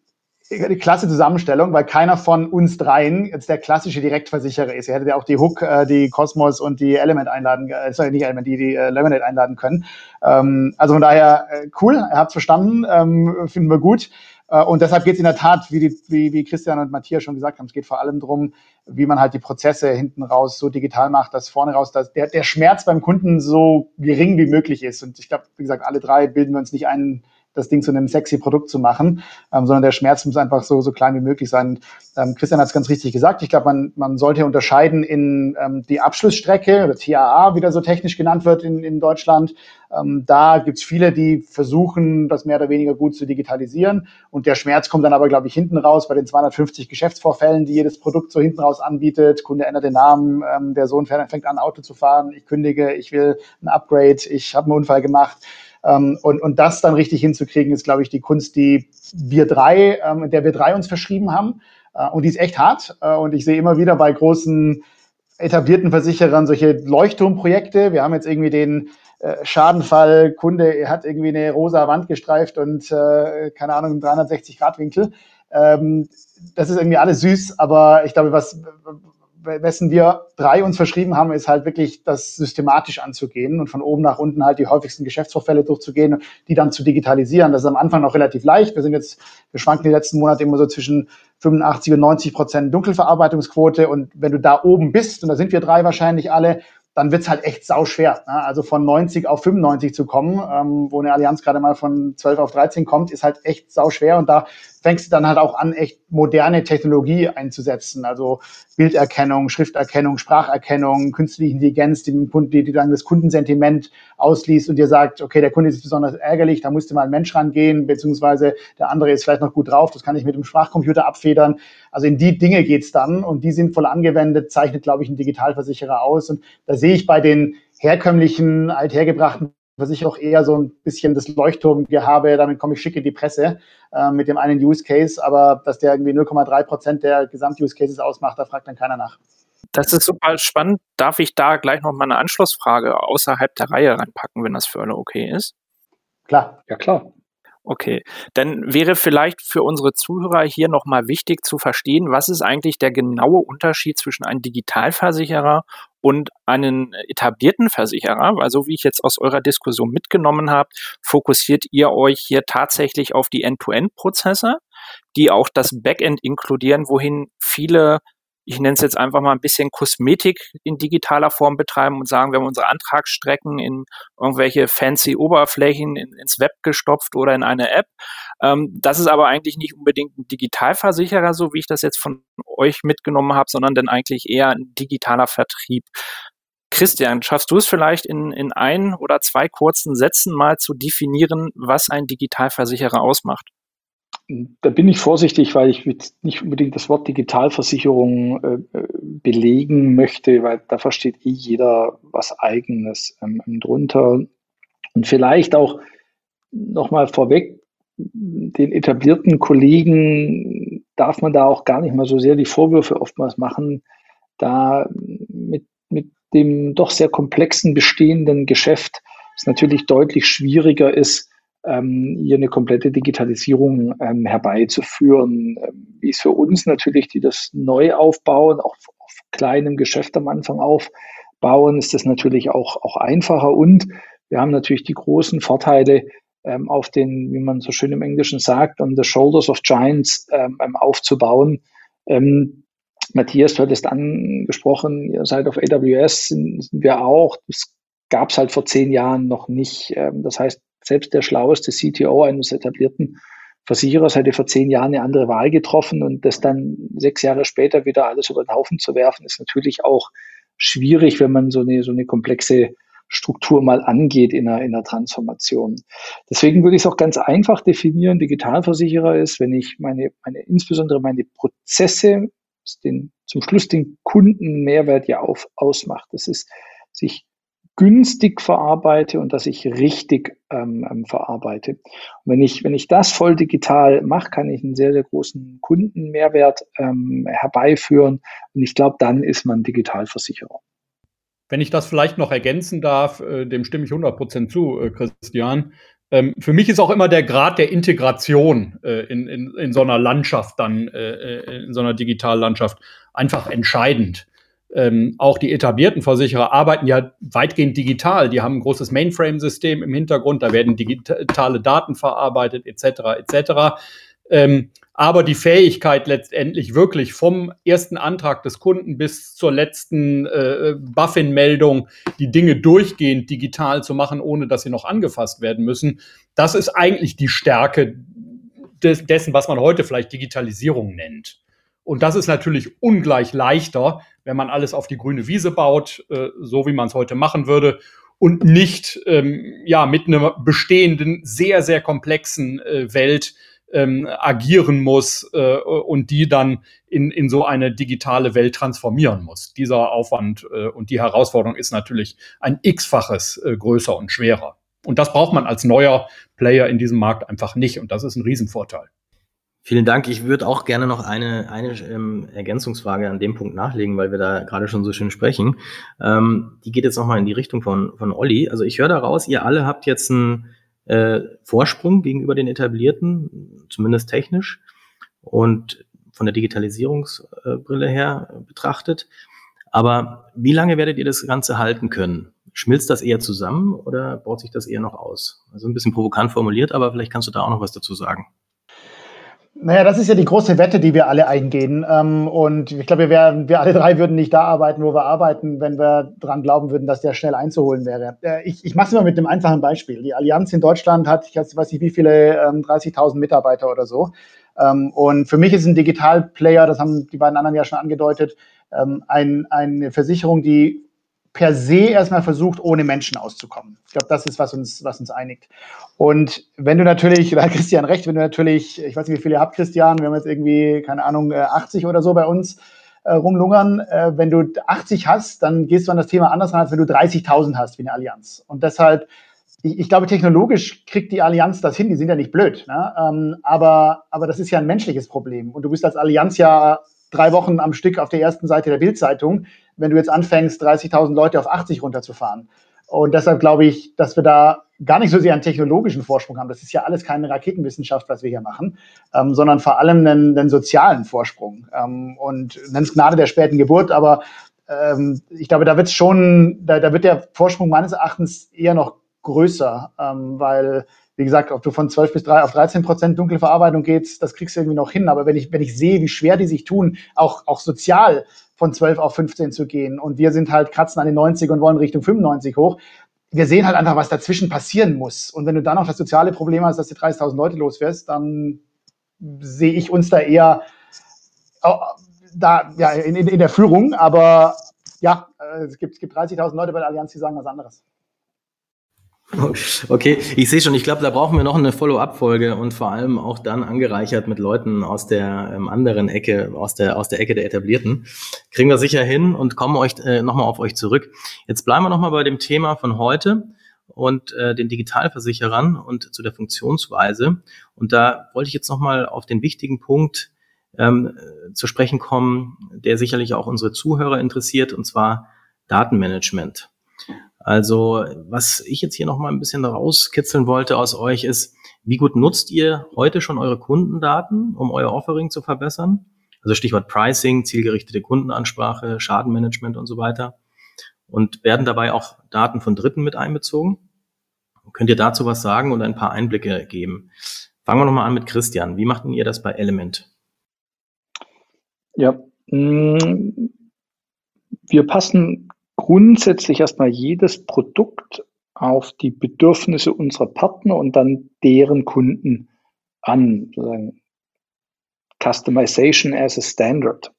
eine klasse Zusammenstellung, weil keiner von uns dreien jetzt der klassische Direktversicherer ist. Ihr hättet ja auch die Hook, äh, die Cosmos und die Element einladen, äh, sorry, nicht Element, die, die äh, Lemonade einladen können. Ähm, also von daher äh, cool, ihr habt verstanden, ähm, finden wir gut. Äh, und deshalb geht es in der Tat, wie, die, wie, wie Christian und Matthias schon gesagt haben, es geht vor allem darum, wie man halt die Prozesse hinten raus so digital macht, dass vorne raus dass der, der Schmerz beim Kunden so gering wie möglich ist. Und ich glaube, wie gesagt, alle drei bilden wir uns nicht ein, das Ding zu einem sexy Produkt zu machen, ähm, sondern der Schmerz muss einfach so, so klein wie möglich sein. Ähm, Christian hat es ganz richtig gesagt. Ich glaube, man, man sollte unterscheiden in ähm, die Abschlussstrecke oder TAA, wie das so technisch genannt wird in, in Deutschland. Ähm, da gibt's viele, die versuchen, das mehr oder weniger gut zu digitalisieren. Und der Schmerz kommt dann aber, glaube ich, hinten raus bei den 250 Geschäftsvorfällen, die jedes Produkt so hinten raus anbietet. Kunde ändert den Namen, ähm, der Sohn fängt an, Auto zu fahren, ich kündige, ich will ein Upgrade, ich habe einen Unfall gemacht. Ähm, und, und das dann richtig hinzukriegen, ist, glaube ich, die Kunst, die wir drei, ähm, der wir drei uns verschrieben haben. Äh, und die ist echt hart. Äh, und ich sehe immer wieder bei großen etabliertenVersicherern solche Leuchtturmprojekte. Wir haben jetzt irgendwie den äh, Schadenfall, Kunde hat irgendwie eine rosa Wand gestreift und äh, keine Ahnung, 360 Grad Winkel. Ähm, das ist irgendwie alles süß, aber ich glaube, was, wessen wir drei uns verschrieben haben, ist halt wirklich das systematisch anzugehen und von oben nach unten halt die häufigsten Geschäftsvorfälle durchzugehen, die dann zu digitalisieren. Das ist am Anfang noch relativ leicht. Wir sind jetzt, wir schwanken die letzten Monate immer so zwischen 85 und 90 Prozent Dunkelverarbeitungsquote und wenn du da oben bist, und da sind wir drei wahrscheinlich alle, dann wird's halt echt sau schwer. Ne? Also von 90 auf 95 zu kommen, ähm, wo eine Allianz gerade mal von 12 auf 13 kommt, ist halt echt sau schwer. Und da fängst du dann halt auch an, echt moderne Technologie einzusetzen. Also Bilderkennung, Schrifterkennung, Spracherkennung, künstliche Intelligenz, die, die, die dann das Kundensentiment ausliest und dir sagt, okay, der Kunde ist besonders ärgerlich, da musste mal ein Mensch rangehen, beziehungsweise der andere ist vielleicht noch gut drauf, das kann ich mit dem Sprachcomputer abfedern. Also in die Dinge geht's dann und die sinnvoll angewendet, zeichnet, glaube ich, ein Digitalversicherer aus. Und da sehe ich bei den herkömmlichen, althergebrachten Versicherung auch eher so ein bisschen das Leuchtturmgehabe, damit komme ich schick in die Presse äh, mit dem einen Use Case, aber dass der irgendwie 0,3 Prozent der Gesamt-Use Cases ausmacht, da fragt dann keiner nach. Das ist super spannend. Darf ich da gleich noch mal eine Anschlussfrage außerhalb der Reihe reinpacken, wenn das für alle okay ist? Klar, ja klar. Okay, dann wäre vielleicht für unsere Zuhörer hier nochmal wichtig zu verstehen, was ist eigentlich der genaue Unterschied zwischen einem Digitalversicherer und einen etablierten Versicherer, weil so wie ich jetzt aus eurer Diskussion mitgenommen habe, fokussiert ihr euch hier tatsächlich auf die End-to-End-Prozesse, die auch das Backend inkludieren, wohin viele ich nenne es jetzt einfach mal ein bisschen Kosmetik in digitaler Form betreiben und sagen, wir haben unsere Antragsstrecken in irgendwelche fancy Oberflächen in, ins Web gestopft oder in eine App. Ähm, das ist aber eigentlich nicht unbedingt ein Digitalversicherer, so wie ich das jetzt von euch mitgenommen habe, sondern dann eigentlich eher ein digitaler Vertrieb. Christian, schaffst du es vielleicht in, in ein oder zwei kurzen Sätzen mal zu definieren, was ein Digitalversicherer ausmacht? Da bin ich vorsichtig, weil ich nicht unbedingt das Wort Digitalversicherung äh, äh, belegen möchte, weil da versteht eh jeder was Eigenes ähm, drunter. Und vielleicht auch nochmal vorweg, den etablierten Kollegen darf man da auch gar nicht mal so sehr die Vorwürfe oftmals machen, da mit, mit dem doch sehr komplexen bestehenden Geschäft es natürlich deutlich schwieriger ist, hier eine komplette Digitalisierung ähm, herbeizuführen. Ähm, wie es für uns natürlich, die das neu aufbauen, auch auf kleinem Geschäft am Anfang aufbauen, ist das natürlich auch, auch einfacher und wir haben natürlich die großen Vorteile, ähm, auf den, wie man so schön im Englischen sagt, on the shoulders of giants ähm, ähm aufzubauen. Ähm, Matthias, du hattest angesprochen, ihr seid auf AWS, sind, sind wir auch. Das gab es halt vor zehn Jahren noch nicht. Ähm, das heißt, selbst der schlaueste CTO eines etablierten Versicherers hätte vor zehn Jahren eine andere Wahl getroffen und das dann sechs Jahre später wieder alles über den Haufen zu werfen, ist natürlich auch schwierig, wenn man so eine, so eine komplexe Struktur mal angeht in einer, in einer Transformation. Deswegen würde ich es auch ganz einfach definieren. Digitalversicherer ist, wenn ich meine, meine insbesondere meine Prozesse, den, zum Schluss den Kundenmehrwert ja auf, ausmacht. Das ist, sich günstig verarbeite und dass ich richtig ähm, ähm, verarbeite. Und wenn ich, wenn ich das voll digital mache, kann ich einen sehr, sehr großen Kundenmehrwert ähm, herbeiführen. Und ich glaube, dann ist man Digitalversicherer. Wenn ich das vielleicht noch ergänzen darf, äh, dem stimme ich 100 Prozent zu, äh, Christian. Ähm, für mich ist auch immer der Grad der Integration äh, in, in, in so einer Landschaft dann, äh, äh in so einer Digitallandschaft einfach entscheidend ähm, auch die etablierten Versicherer arbeiten ja weitgehend digital. Die haben ein großes Mainframe-System im Hintergrund, da werden digitale Daten verarbeitet, etc. etc. Ähm, aber die Fähigkeit letztendlich wirklich vom ersten Antrag des Kunden bis zur letzten äh, Buffin-Meldung die Dinge durchgehend digital zu machen, ohne dass sie noch angefasst werden müssen, das ist eigentlich die Stärke des, dessen, was man heute vielleicht Digitalisierung nennt. Und das ist natürlich ungleich leichter, wenn man alles auf die grüne Wiese baut, äh, so wie man es heute machen würde und nicht ähm, ja mit einer bestehenden sehr sehr komplexen äh, Welt ähm, agieren muss äh, und die dann in, in so eine digitale Welt transformieren muss. Dieser Aufwand äh, und die Herausforderung ist natürlich ein x-faches äh, größer und schwerer. Und das braucht man als neuer Player in diesem Markt einfach nicht. Und das ist ein Riesenvorteil. Vielen Dank. Ich würde auch gerne noch eine, eine ähm, Ergänzungsfrage an dem Punkt nachlegen, weil wir da gerade schon so schön sprechen. Ähm, die geht jetzt nochmal in die Richtung von, von Olli. Also ich höre daraus, ihr alle habt jetzt einen äh, Vorsprung gegenüber den etablierten, zumindest technisch und von der Digitalisierungsbrille her betrachtet. Aber wie lange werdet ihr das Ganze halten können? Schmilzt das eher zusammen oder baut sich das eher noch aus? Also ein bisschen provokant formuliert, aber vielleicht kannst du da auch noch was dazu sagen. Naja, das ist ja die große Wette, die wir alle eingehen. Ähm, und ich glaube, wir, wir alle drei würden nicht da arbeiten, wo wir arbeiten, wenn wir daran glauben würden, dass der schnell einzuholen wäre. Äh, ich ich mache es immer mit einem einfachen Beispiel. Die Allianz in Deutschland hat, ich weiß nicht wie viele, 30.000 ähm, Mitarbeiter oder so. Ähm, und für mich ist ein Digitalplayer, das haben die beiden anderen ja schon angedeutet, ein, eine Versicherung, die per se erstmal versucht, ohne Menschen auszukommen. Ich glaube, das ist, was uns, was uns einigt. Und wenn du natürlich, da hat Christian recht, wenn du natürlich, ich weiß nicht, wie viele ihr habt, Christian, wir haben jetzt irgendwie, keine Ahnung, 80 äh, oder so bei uns äh, rumlungern. Äh, wenn du 80 hast, dann gehst du an das Thema anders ran, als wenn du 30.000 hast wie eine Allianz. Und deshalb, ich, ich, glaube, technologisch kriegt die Allianz das hin, die sind ja nicht blöd, ne? ähm, aber, aber das ist ja ein menschliches Problem. Und du bist als Allianz ja drei Wochen am Stück auf der ersten Seite der Bildzeitung wenn du jetzt anfängst, 30.000 Leute auf 80 runterzufahren. Und deshalb glaube ich, dass wir da gar nicht so sehr einen technologischen Vorsprung haben. Das ist ja alles keine Raketenwissenschaft, was wir hier machen, ähm, sondern vor allem einen, einen sozialen Vorsprung. Ähm, und es Gnade der späten Geburt, aber ähm, ich glaube, da wird schon, da, da wird der Vorsprung meines Erachtens eher noch größer, ähm, weil wie gesagt, ob du von 12 bis 3 auf 13 Prozent dunkle Verarbeitung gehst, das kriegst du irgendwie noch hin. Aber wenn ich, wenn ich sehe, wie schwer die sich tun, auch, auch sozial von 12 auf 15 zu gehen und wir sind halt kratzen an den 90 und wollen Richtung 95 hoch, wir sehen halt einfach, was dazwischen passieren muss. Und wenn du dann noch das soziale Problem hast, dass du 30.000 Leute loswirst, dann sehe ich uns da eher oh, da, ja, in, in, in der Führung. Aber ja, äh, es gibt, es gibt 30.000 Leute bei der Allianz, die sagen was anderes. Okay, ich sehe schon, ich glaube, da brauchen wir noch eine Follow-up-Folge und vor allem auch dann angereichert mit Leuten aus der ähm, anderen Ecke, aus der, aus der Ecke der Etablierten. Kriegen wir sicher hin und kommen euch äh, nochmal auf euch zurück. Jetzt bleiben wir nochmal bei dem Thema von heute und äh, den Digitalversicherern und zu der Funktionsweise. Und da wollte ich jetzt nochmal auf den wichtigen Punkt ähm, zu sprechen kommen, der sicherlich auch unsere Zuhörer interessiert, und zwar Datenmanagement. Also, was ich jetzt hier noch mal ein bisschen rauskitzeln wollte aus euch ist, wie gut nutzt ihr heute schon eure Kundendaten, um euer Offering zu verbessern? Also Stichwort Pricing, zielgerichtete Kundenansprache, Schadenmanagement und so weiter. Und werden dabei auch Daten von Dritten mit einbezogen? Könnt ihr dazu was sagen und ein paar Einblicke geben? Fangen wir nochmal an mit Christian. Wie macht ihr das bei Element? Ja, mm, wir passen grundsätzlich erstmal jedes Produkt auf die Bedürfnisse unserer Partner und dann deren Kunden an. Sozusagen Customization as a Standard.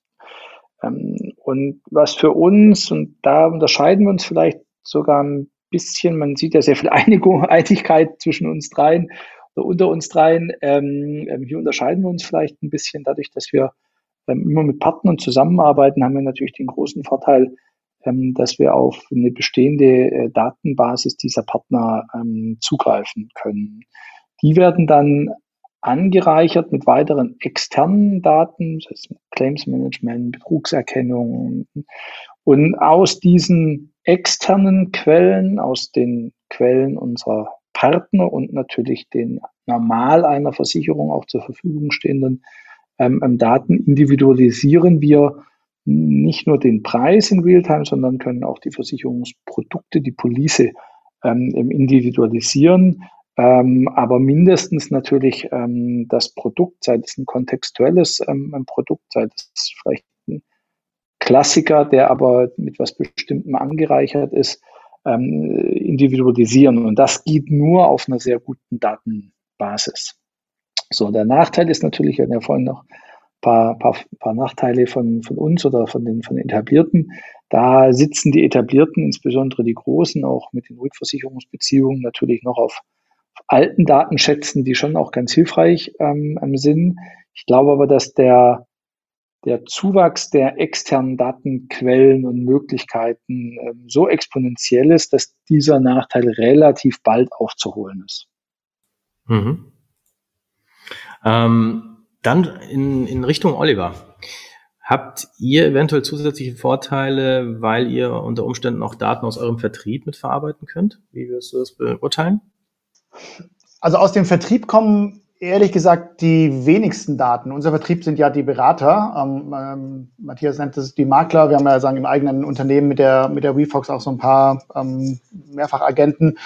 Ähm, und was für uns, und da unterscheiden wir uns vielleicht sogar ein bisschen, man sieht ja sehr viel Einigung, Einigkeit zwischen uns dreien oder unter uns dreien. Ähm, ähm, hier unterscheiden wir uns vielleicht ein bisschen dadurch, dass wir immer mit Partnern zusammenarbeiten, haben wir natürlich den großen Vorteil, dass wir auf eine bestehende äh, Datenbasis dieser Partner ähm, zugreifen können. Die werden dann angereichert mit weiteren externen Daten, das heißt Claims Management, Betrugserkennung. Und aus diesen externen Quellen, aus den Quellen unserer Partner und natürlich den normal einer Versicherung auch zur Verfügung stehenden ähm, ähm Daten individualisieren wir nicht nur den Preis in Realtime, sondern können auch die Versicherungsprodukte, die Police ähm, individualisieren Ähm, aber mindestens natürlich ähm, das Produkt, sei es ein kontextuelles ähm, ein Produkt, sei es vielleicht ein Klassiker, der aber mit was Bestimmtem angereichert ist, ähm, individualisieren. Und das geht nur auf einer sehr guten Datenbasis. So, der Nachteil ist natürlich, wir hatten ja vorhin noch paar, paar, paar Nachteile von, von uns oder von den, von den Etablierten. Da sitzen die Etablierten, insbesondere die Großen, auch mit den Rückversicherungsbeziehungen natürlich noch auf alten Datenschätzen, die schon auch ganz hilfreich ähm, sind. Ich glaube aber, dass der, der Zuwachs der externen Datenquellen und Möglichkeiten ähm, so exponentiell ist, dass dieser Nachteil relativ bald aufzuholen ist. Mhm. Ähm, dann in, in Richtung Oliver. Habt ihr eventuell zusätzliche Vorteile, weil ihr unter Umständen auch Daten aus eurem Vertrieb mitverarbeiten könnt? Wie wirst du das beurteilen? Also aus dem Vertrieb kommen ehrlich gesagt die wenigsten Daten. Unser Vertrieb sind ja die Berater. Ähm, ähm, Matthias nennt es die Makler. Wir haben ja sagen im eigenen Unternehmen mit der mit der WeFox auch so ein paar ähm, Mehrfachagenten.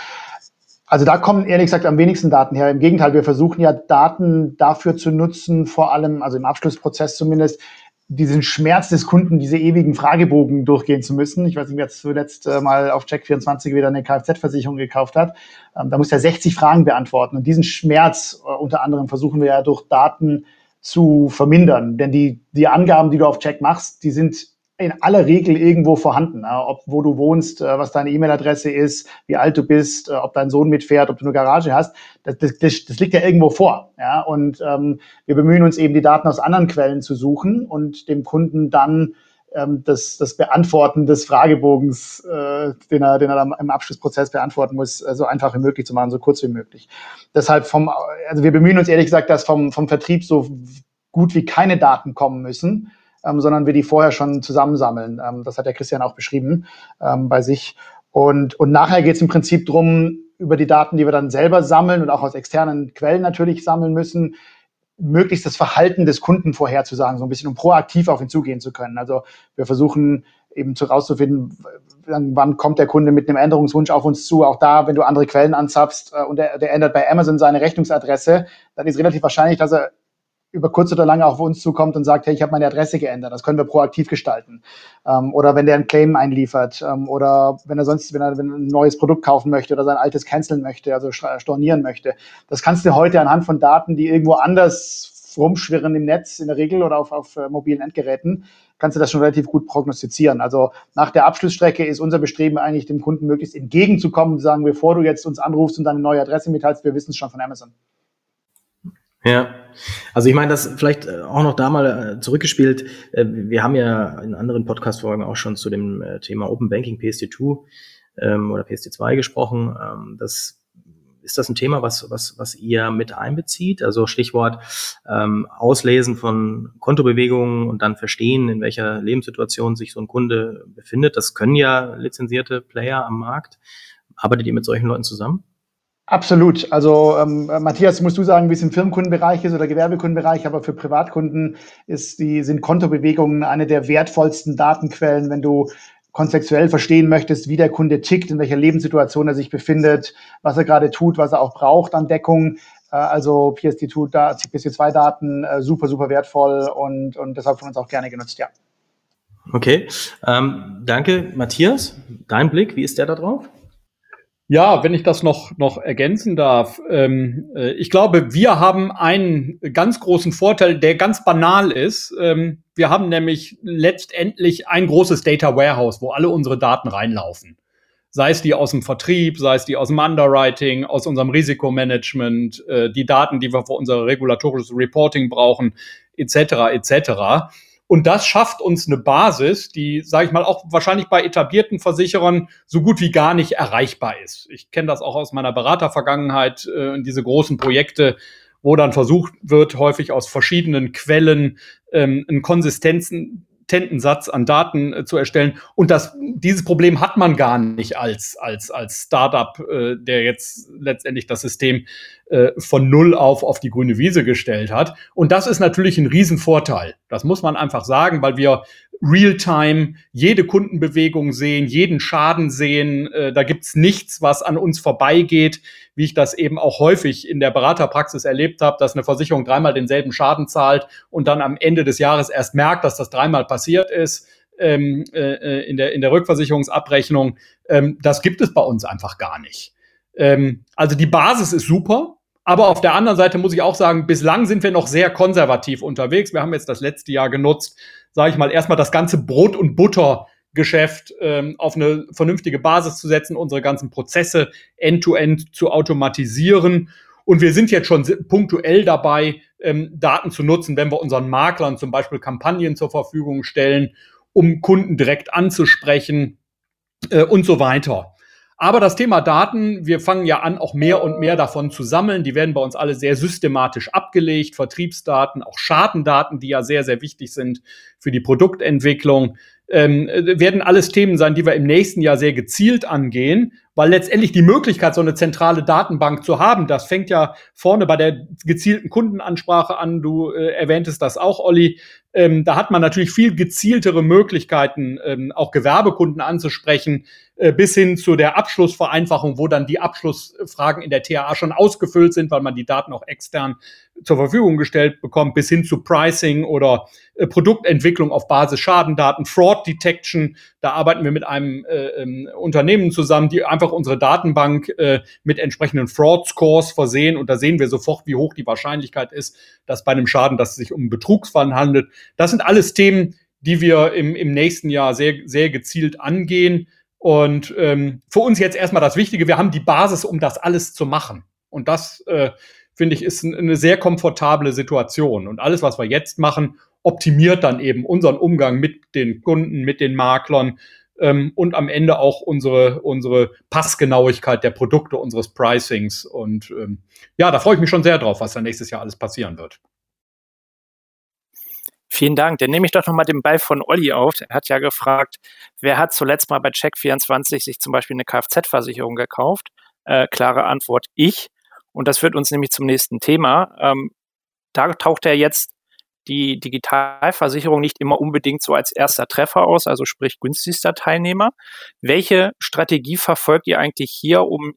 Also da kommen ehrlich gesagt am wenigsten Daten her. Im Gegenteil, wir versuchen ja Daten dafür zu nutzen, vor allem, also im Abschlussprozess zumindest, diesen Schmerz des Kunden, diese ewigen Fragebogen durchgehen zu müssen. Ich weiß nicht, wer zuletzt äh, mal auf Check24 wieder eine Kfz-Versicherung gekauft hat. Ähm, da muss er 60 Fragen beantworten. Und diesen Schmerz äh, unter anderem versuchen wir ja durch Daten zu vermindern. Denn die, die Angaben, die du auf Check machst, die sind in aller Regel irgendwo vorhanden. Ob wo du wohnst, äh, was deine E-Mail-Adresse ist, wie alt du bist, äh, ob dein Sohn mitfährt, ob du eine Garage hast, das, das, das, das liegt ja irgendwo vor. Ja? Und ähm, wir bemühen uns eben, die Daten aus anderen Quellen zu suchen und dem Kunden dann ähm, das, das Beantworten des Fragebogens, äh, den, er, den er im Abschlussprozess beantworten muss, äh, so einfach wie möglich zu machen, so kurz wie möglich. Deshalb vom, also wir bemühen uns ehrlich gesagt, dass vom, vom Vertrieb so gut wie keine Daten kommen müssen ähm, sondern wir die vorher schon zusammensammeln. Ähm, das hat der Christian auch beschrieben ähm, bei sich. Und, und nachher geht es im Prinzip drum über die Daten, die wir dann selber sammeln und auch aus externen Quellen natürlich sammeln müssen, möglichst das Verhalten des Kunden vorherzusagen, so ein bisschen, um proaktiv auf ihn zugehen zu können. Also wir versuchen eben zu rauszufinden, wann kommt der Kunde mit einem Änderungswunsch auf uns zu. Auch da, wenn du andere Quellen anzapfst äh, und der, der ändert bei Amazon seine Rechnungsadresse, dann ist relativ wahrscheinlich, dass er über kurz oder lang auf uns zukommt und sagt, hey, ich habe meine Adresse geändert. Das können wir proaktiv gestalten. Ähm, oder wenn der ein Claim einliefert ähm, oder wenn er sonst, wenn er, wenn er ein neues Produkt kaufen möchte oder sein altes canceln möchte, also stornieren möchte. Das kannst du heute anhand von Daten, die irgendwo anders rumschwirren im Netz in der Regel oder auf, auf uh, mobilen Endgeräten, kannst du das schon relativ gut prognostizieren. Also nach der Abschlussstrecke ist unser Bestreben eigentlich, dem Kunden möglichst entgegenzukommen und zu sagen, bevor du jetzt uns anrufst und deine neue Adresse mitteilst, wir wissen es schon von Amazon. Ja, also ich meine, das vielleicht äh, auch noch da mal äh, zurückgespielt. Äh, wir haben ja in anderen Podcast-Folgen auch schon zu dem Thema Open Banking PSD2 ähm, oder PSD2 gesprochen. Ähm, das ist das ein Thema, was, was, was ihr mit einbezieht? Also Stichwort ähm, Auslesen von Kontobewegungen und dann verstehen, in welcher Lebenssituation sich so ein Kunde befindet. Das können ja lizenzierte Player am Markt. Arbeitet ihr mit solchen Leuten zusammen? Absolut. Also ähm, Matthias, musst du sagen, wie es im Firmenkundenbereich ist oder Gewerbekundenbereich, aber für Privatkunden ist die, sind Kontobewegungen eine der wertvollsten Datenquellen, wenn du kontextuell verstehen möchtest, wie der Kunde tickt, in welcher Lebenssituation er sich befindet, was er gerade tut, was er auch braucht an Deckung. Äh, also PSD2, PSD2-Daten äh, super, super wertvoll und, und deshalb von uns auch gerne genutzt, ja. Okay, ähm, danke. Matthias, dein Blick, wie ist der da drauf? Ja, wenn ich das noch, noch ergänzen darf. Ähm, äh, ich glaube, wir haben einen ganz großen Vorteil, der ganz banal ist. Ähm, wir haben nämlich letztendlich ein großes Data Warehouse, wo alle unsere Daten reinlaufen. Sei es die aus dem Vertrieb, sei es die aus dem Underwriting, aus unserem Risikomanagement, äh, die Daten, die wir für unser regulatorisches Reporting brauchen, etc., etc. Und das schafft uns eine Basis, die, sage ich mal, auch wahrscheinlich bei etablierten Versicherern so gut wie gar nicht erreichbar ist. Ich kenne das auch aus meiner Beratervergangenheit, äh, diese großen Projekte, wo dann versucht wird, häufig aus verschiedenen Quellen ähm, einen Konsistenzen Satz an Daten äh, zu erstellen. Und das, dieses Problem hat man gar nicht als, als, als Startup, äh, der jetzt letztendlich das System äh, von null auf auf die grüne Wiese gestellt hat. Und das ist natürlich ein Riesenvorteil. Das muss man einfach sagen, weil wir real-time jede Kundenbewegung sehen, jeden Schaden sehen. Äh, da gibt's nichts, was an uns vorbeigeht, wie ich das eben auch häufig in der Beraterpraxis erlebt habe, dass eine Versicherung dreimal denselben Schaden zahlt und dann am Ende des Jahres erst merkt, dass das dreimal passiert ist ähm, äh, in, der, in der Rückversicherungsabrechnung. Ähm, das gibt es bei uns einfach gar nicht. Ähm, also die Basis ist super. Aber auf der anderen Seite muss ich auch sagen, bislang sind wir noch sehr konservativ unterwegs. Wir haben jetzt das letzte Jahr genutzt, sage ich mal, erstmal das ganze Brot- und Buttergeschäft ähm, auf eine vernünftige Basis zu setzen, unsere ganzen Prozesse end-to-end -end zu automatisieren. Und wir sind jetzt schon punktuell dabei, ähm, Daten zu nutzen, wenn wir unseren Maklern zum Beispiel Kampagnen zur Verfügung stellen, um Kunden direkt anzusprechen äh, und so weiter. Aber das Thema Daten, wir fangen ja an, auch mehr und mehr davon zu sammeln. Die werden bei uns alle sehr systematisch abgelegt. Vertriebsdaten, auch Schadendaten, die ja sehr, sehr wichtig sind für die Produktentwicklung ähm, werden alles Themen sein, die wir im nächsten Jahr sehr gezielt angehen, weil letztendlich die Möglichkeit, so eine zentrale Datenbank zu haben, das fängt ja vorne bei der gezielten Kundenansprache an. Du äh, erwähntest das auch, Olli. Ähm, da hat man natürlich viel gezieltere Möglichkeiten, ähm, auch Gewerbekunden anzusprechen, äh, bis hin zu der Abschlussvereinfachung, wo dann die Abschlussfragen in der TAA schon ausgefüllt sind, weil man die Daten auch extern zur Verfügung gestellt bekommt, bis hin zu Pricing oder äh, Produktentwicklung auf Basis Schadendaten, Fraud Detection. Da arbeiten wir mit einem äh, ähm, Unternehmen zusammen, die einfach unsere Datenbank äh, mit entsprechenden Fraud Scores versehen. Und da sehen wir sofort, wie hoch die Wahrscheinlichkeit ist, dass bei einem Schaden, dass es sich um einen Betrugsfall handelt. Das sind alles Themen, die wir im, im nächsten Jahr sehr, sehr gezielt angehen. Und ähm, für uns jetzt erstmal das Wichtige, wir haben die Basis, um das alles zu machen. Und das äh, finde ich, ist eine sehr komfortable Situation. Und alles, was wir jetzt machen, optimiert dann eben unseren Umgang mit den Kunden, mit den Maklern ähm, und am Ende auch unsere, unsere Passgenauigkeit der Produkte, unseres Pricings. Und ähm, ja, da freue ich mich schon sehr drauf, was da nächstes Jahr alles passieren wird. Vielen Dank. Dann nehme ich doch nochmal den Ball von Olli auf. Er hat ja gefragt, wer hat zuletzt mal bei Check24 sich zum Beispiel eine Kfz-Versicherung gekauft? Äh, klare Antwort, ich. Und das führt uns nämlich zum nächsten Thema. Ähm, da taucht ja jetzt die Digitalversicherung nicht immer unbedingt so als erster Treffer aus, also sprich günstigster Teilnehmer. Welche Strategie verfolgt ihr eigentlich hier, um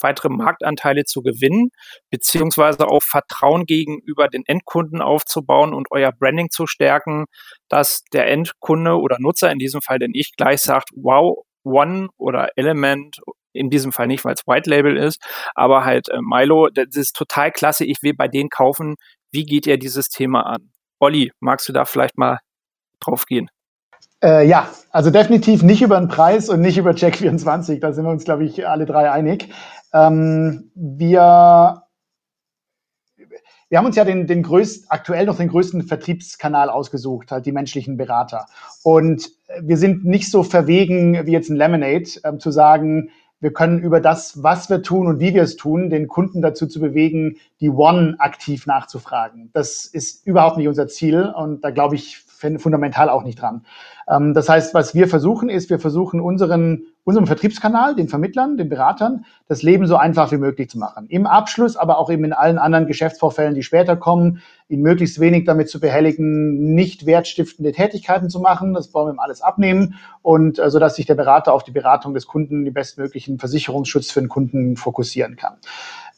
weitere Marktanteile zu gewinnen, beziehungsweise auch Vertrauen gegenüber den Endkunden aufzubauen und euer Branding zu stärken, dass der Endkunde oder Nutzer, in diesem Fall denn ich, gleich sagt, wow, One oder Element in diesem Fall nicht, weil es White Label ist, aber halt äh, Milo, das ist total klasse, ich will bei denen kaufen. Wie geht ihr dieses Thema an? Olli, magst du da vielleicht mal drauf gehen? Äh, ja, also definitiv nicht über den Preis und nicht über Check24, da sind wir uns, glaube ich, alle drei einig. Ähm, wir, wir haben uns ja den, den größten, aktuell noch den größten Vertriebskanal ausgesucht, halt die menschlichen Berater. Und wir sind nicht so verwegen wie jetzt ein Lemonade, ähm, zu sagen, wir können über das, was wir tun und wie wir es tun, den Kunden dazu zu bewegen, die One aktiv nachzufragen. Das ist überhaupt nicht unser Ziel und da glaube ich fundamental auch nicht dran. Ähm, das heißt, was wir versuchen, ist, wir versuchen unseren, unserem Vertriebskanal, den Vermittlern, den Beratern, das Leben so einfach wie möglich zu machen. Im Abschluss, aber auch eben in allen anderen Geschäftsvorfällen, die später kommen, ihn möglichst wenig damit zu behelligen, nicht wertstiftende Tätigkeiten zu machen. Das wollen wir ihm alles abnehmen und äh, so dass sich der Berater auf die Beratung des Kunden, die bestmöglichen Versicherungsschutz für den Kunden fokussieren kann.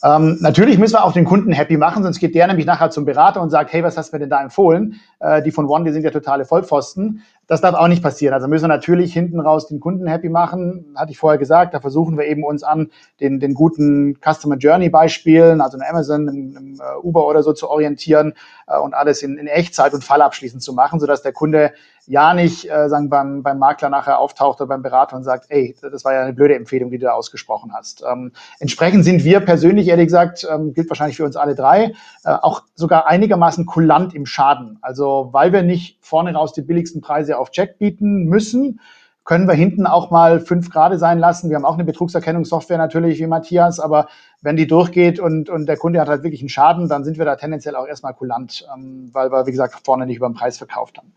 Ähm, natürlich müssen wir auch den Kunden happy machen, sonst geht der nämlich nachher zum Berater und sagt, hey, was hast du mir denn da empfohlen? Äh, die von One, die sind ja totale Vollpfosten. Das darf auch nicht passieren. Also müssen wir natürlich hinten raus den Kunden happy machen. Hatte ich vorher gesagt, da versuchen wir eben uns an den, den guten Customer Journey Beispielen, also in Amazon, in, in uh, Uber oder so zu orientieren uh, und alles in, in Echtzeit und fallabschließend zu machen, sodass der Kunde ja nicht äh, sagen beim, beim Makler nachher auftaucht oder beim Berater und sagt, ey, das war ja eine blöde Empfehlung, die du da ausgesprochen hast. Ähm, entsprechend sind wir persönlich, ehrlich gesagt, ähm, gilt wahrscheinlich für uns alle drei, äh, auch sogar einigermaßen kulant im Schaden. Also weil wir nicht vorne raus die billigsten Preise auf Check bieten müssen, können wir hinten auch mal fünf Grade sein lassen. Wir haben auch eine Betrugserkennungssoftware natürlich wie Matthias, aber wenn die durchgeht und, und der Kunde hat halt wirklich einen Schaden, dann sind wir da tendenziell auch erstmal kulant, ähm, weil wir, wie gesagt, vorne nicht über den Preis verkauft haben.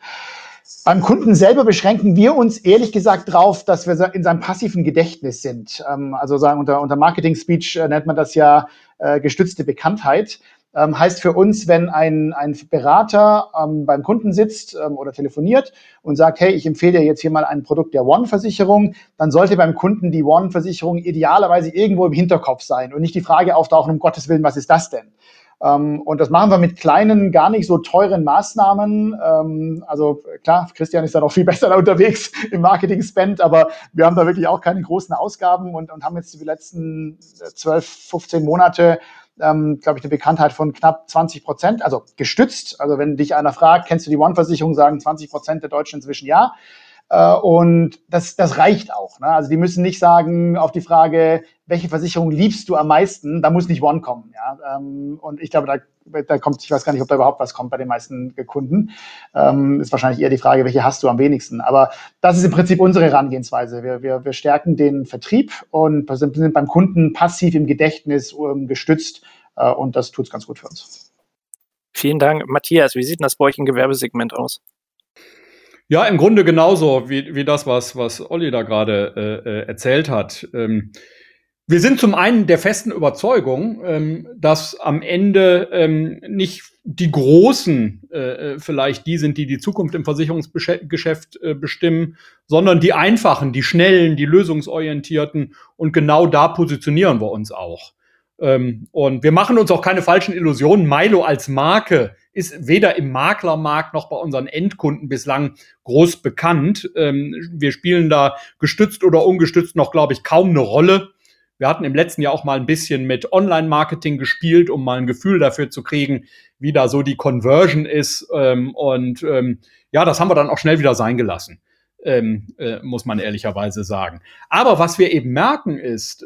Beim Kunden selber beschränken wir uns ehrlich gesagt drauf, dass wir in seinem passiven Gedächtnis sind. Ähm, also sagen unter, unter Marketing Speech äh, nennt man das ja äh, gestützte Bekanntheit. Ähm, heißt für uns, wenn ein, ein Berater ähm, beim Kunden sitzt ähm, oder telefoniert und sagt, hey, ich empfehle dir jetzt hier mal ein Produkt der One-Versicherung, dann sollte beim Kunden die One-Versicherung idealerweise irgendwo im Hinterkopf sein und nicht die Frage auftauchen, um Gottes Willen, was ist das denn? Ähm, und das machen wir mit kleinen, gar nicht so teuren Maßnahmen. Ähm, also klar, Christian ist da noch viel besser da unterwegs im Marketing-Spend, aber wir haben da wirklich auch keine großen Ausgaben und, und haben jetzt die letzten 12, 15 Monate ähm, glaube ich, eine Bekanntheit von knapp 20 Prozent, also gestützt. Also wenn dich einer fragt, kennst du die One-Versicherung, sagen 20 Prozent der Deutschen inzwischen ja. Äh, und das, das reicht auch. Ne? Also die müssen nicht sagen auf die Frage, welche Versicherung liebst du am meisten, da muss nicht One kommen. Ja? Ähm, und ich glaube, da, da kommt, ich weiß gar nicht, ob da überhaupt was kommt bei den meisten Kunden. Ähm, ist wahrscheinlich eher die Frage, welche hast du am wenigsten. Aber das ist im Prinzip unsere Herangehensweise. Wir, wir, wir stärken den Vertrieb und sind beim Kunden passiv im Gedächtnis um, gestützt. Äh, und das tut es ganz gut für uns. Vielen Dank. Matthias, wie sieht das bei euch im Gewerbesegment aus? Ja, im Grunde genauso wie, wie das, was, was Olli da gerade äh, äh, erzählt hat. Ähm, wir sind zum einen der festen Überzeugung, ähm, dass am Ende ähm, nicht die Großen äh, äh vielleicht die sind, die die Zukunft im Versicherungsgeschäft äh, bestimmen, sondern die Einfachen, die Schnellen, die Lösungsorientierten. Und genau da positionieren wir uns auch. Ähm, und wir machen uns auch keine falschen Illusionen. Milo als Marke ist weder im Maklermarkt noch bei unseren Endkunden bislang groß bekannt. Ähm, wir spielen da gestützt oder ungestützt noch, glaube ich, kaum eine Rolle. Wir hatten im letzten Jahr auch mal ein bisschen mit Online-Marketing gespielt, um mal ein Gefühl dafür zu kriegen, wie da so die Conversion ist. Ähm, und ähm, ja, das haben wir dann auch schnell wieder sein gelassen, äh, muss man ehrlicherweise sagen. Aber was wir eben merken ist,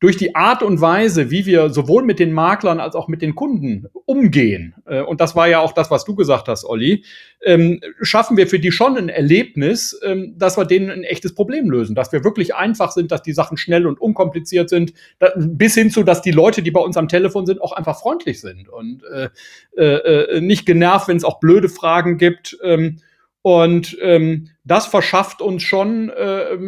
durch die Art und Weise, wie wir sowohl mit den Maklern als auch mit den Kunden umgehen, äh, und das war ja auch das, was du gesagt hast, Olli, ähm, schaffen wir für die schon ein Erlebnis, ähm, dass wir denen ein echtes Problem lösen, dass wir wirklich einfach sind, dass die Sachen schnell und unkompliziert sind, da, bis hin zu, dass die Leute, die bei uns am Telefon sind, auch einfach freundlich sind und äh, äh, äh nicht genervt, wenn es auch blöde Fragen gibt. Ähm, und ähm, das verschafft uns schon äh,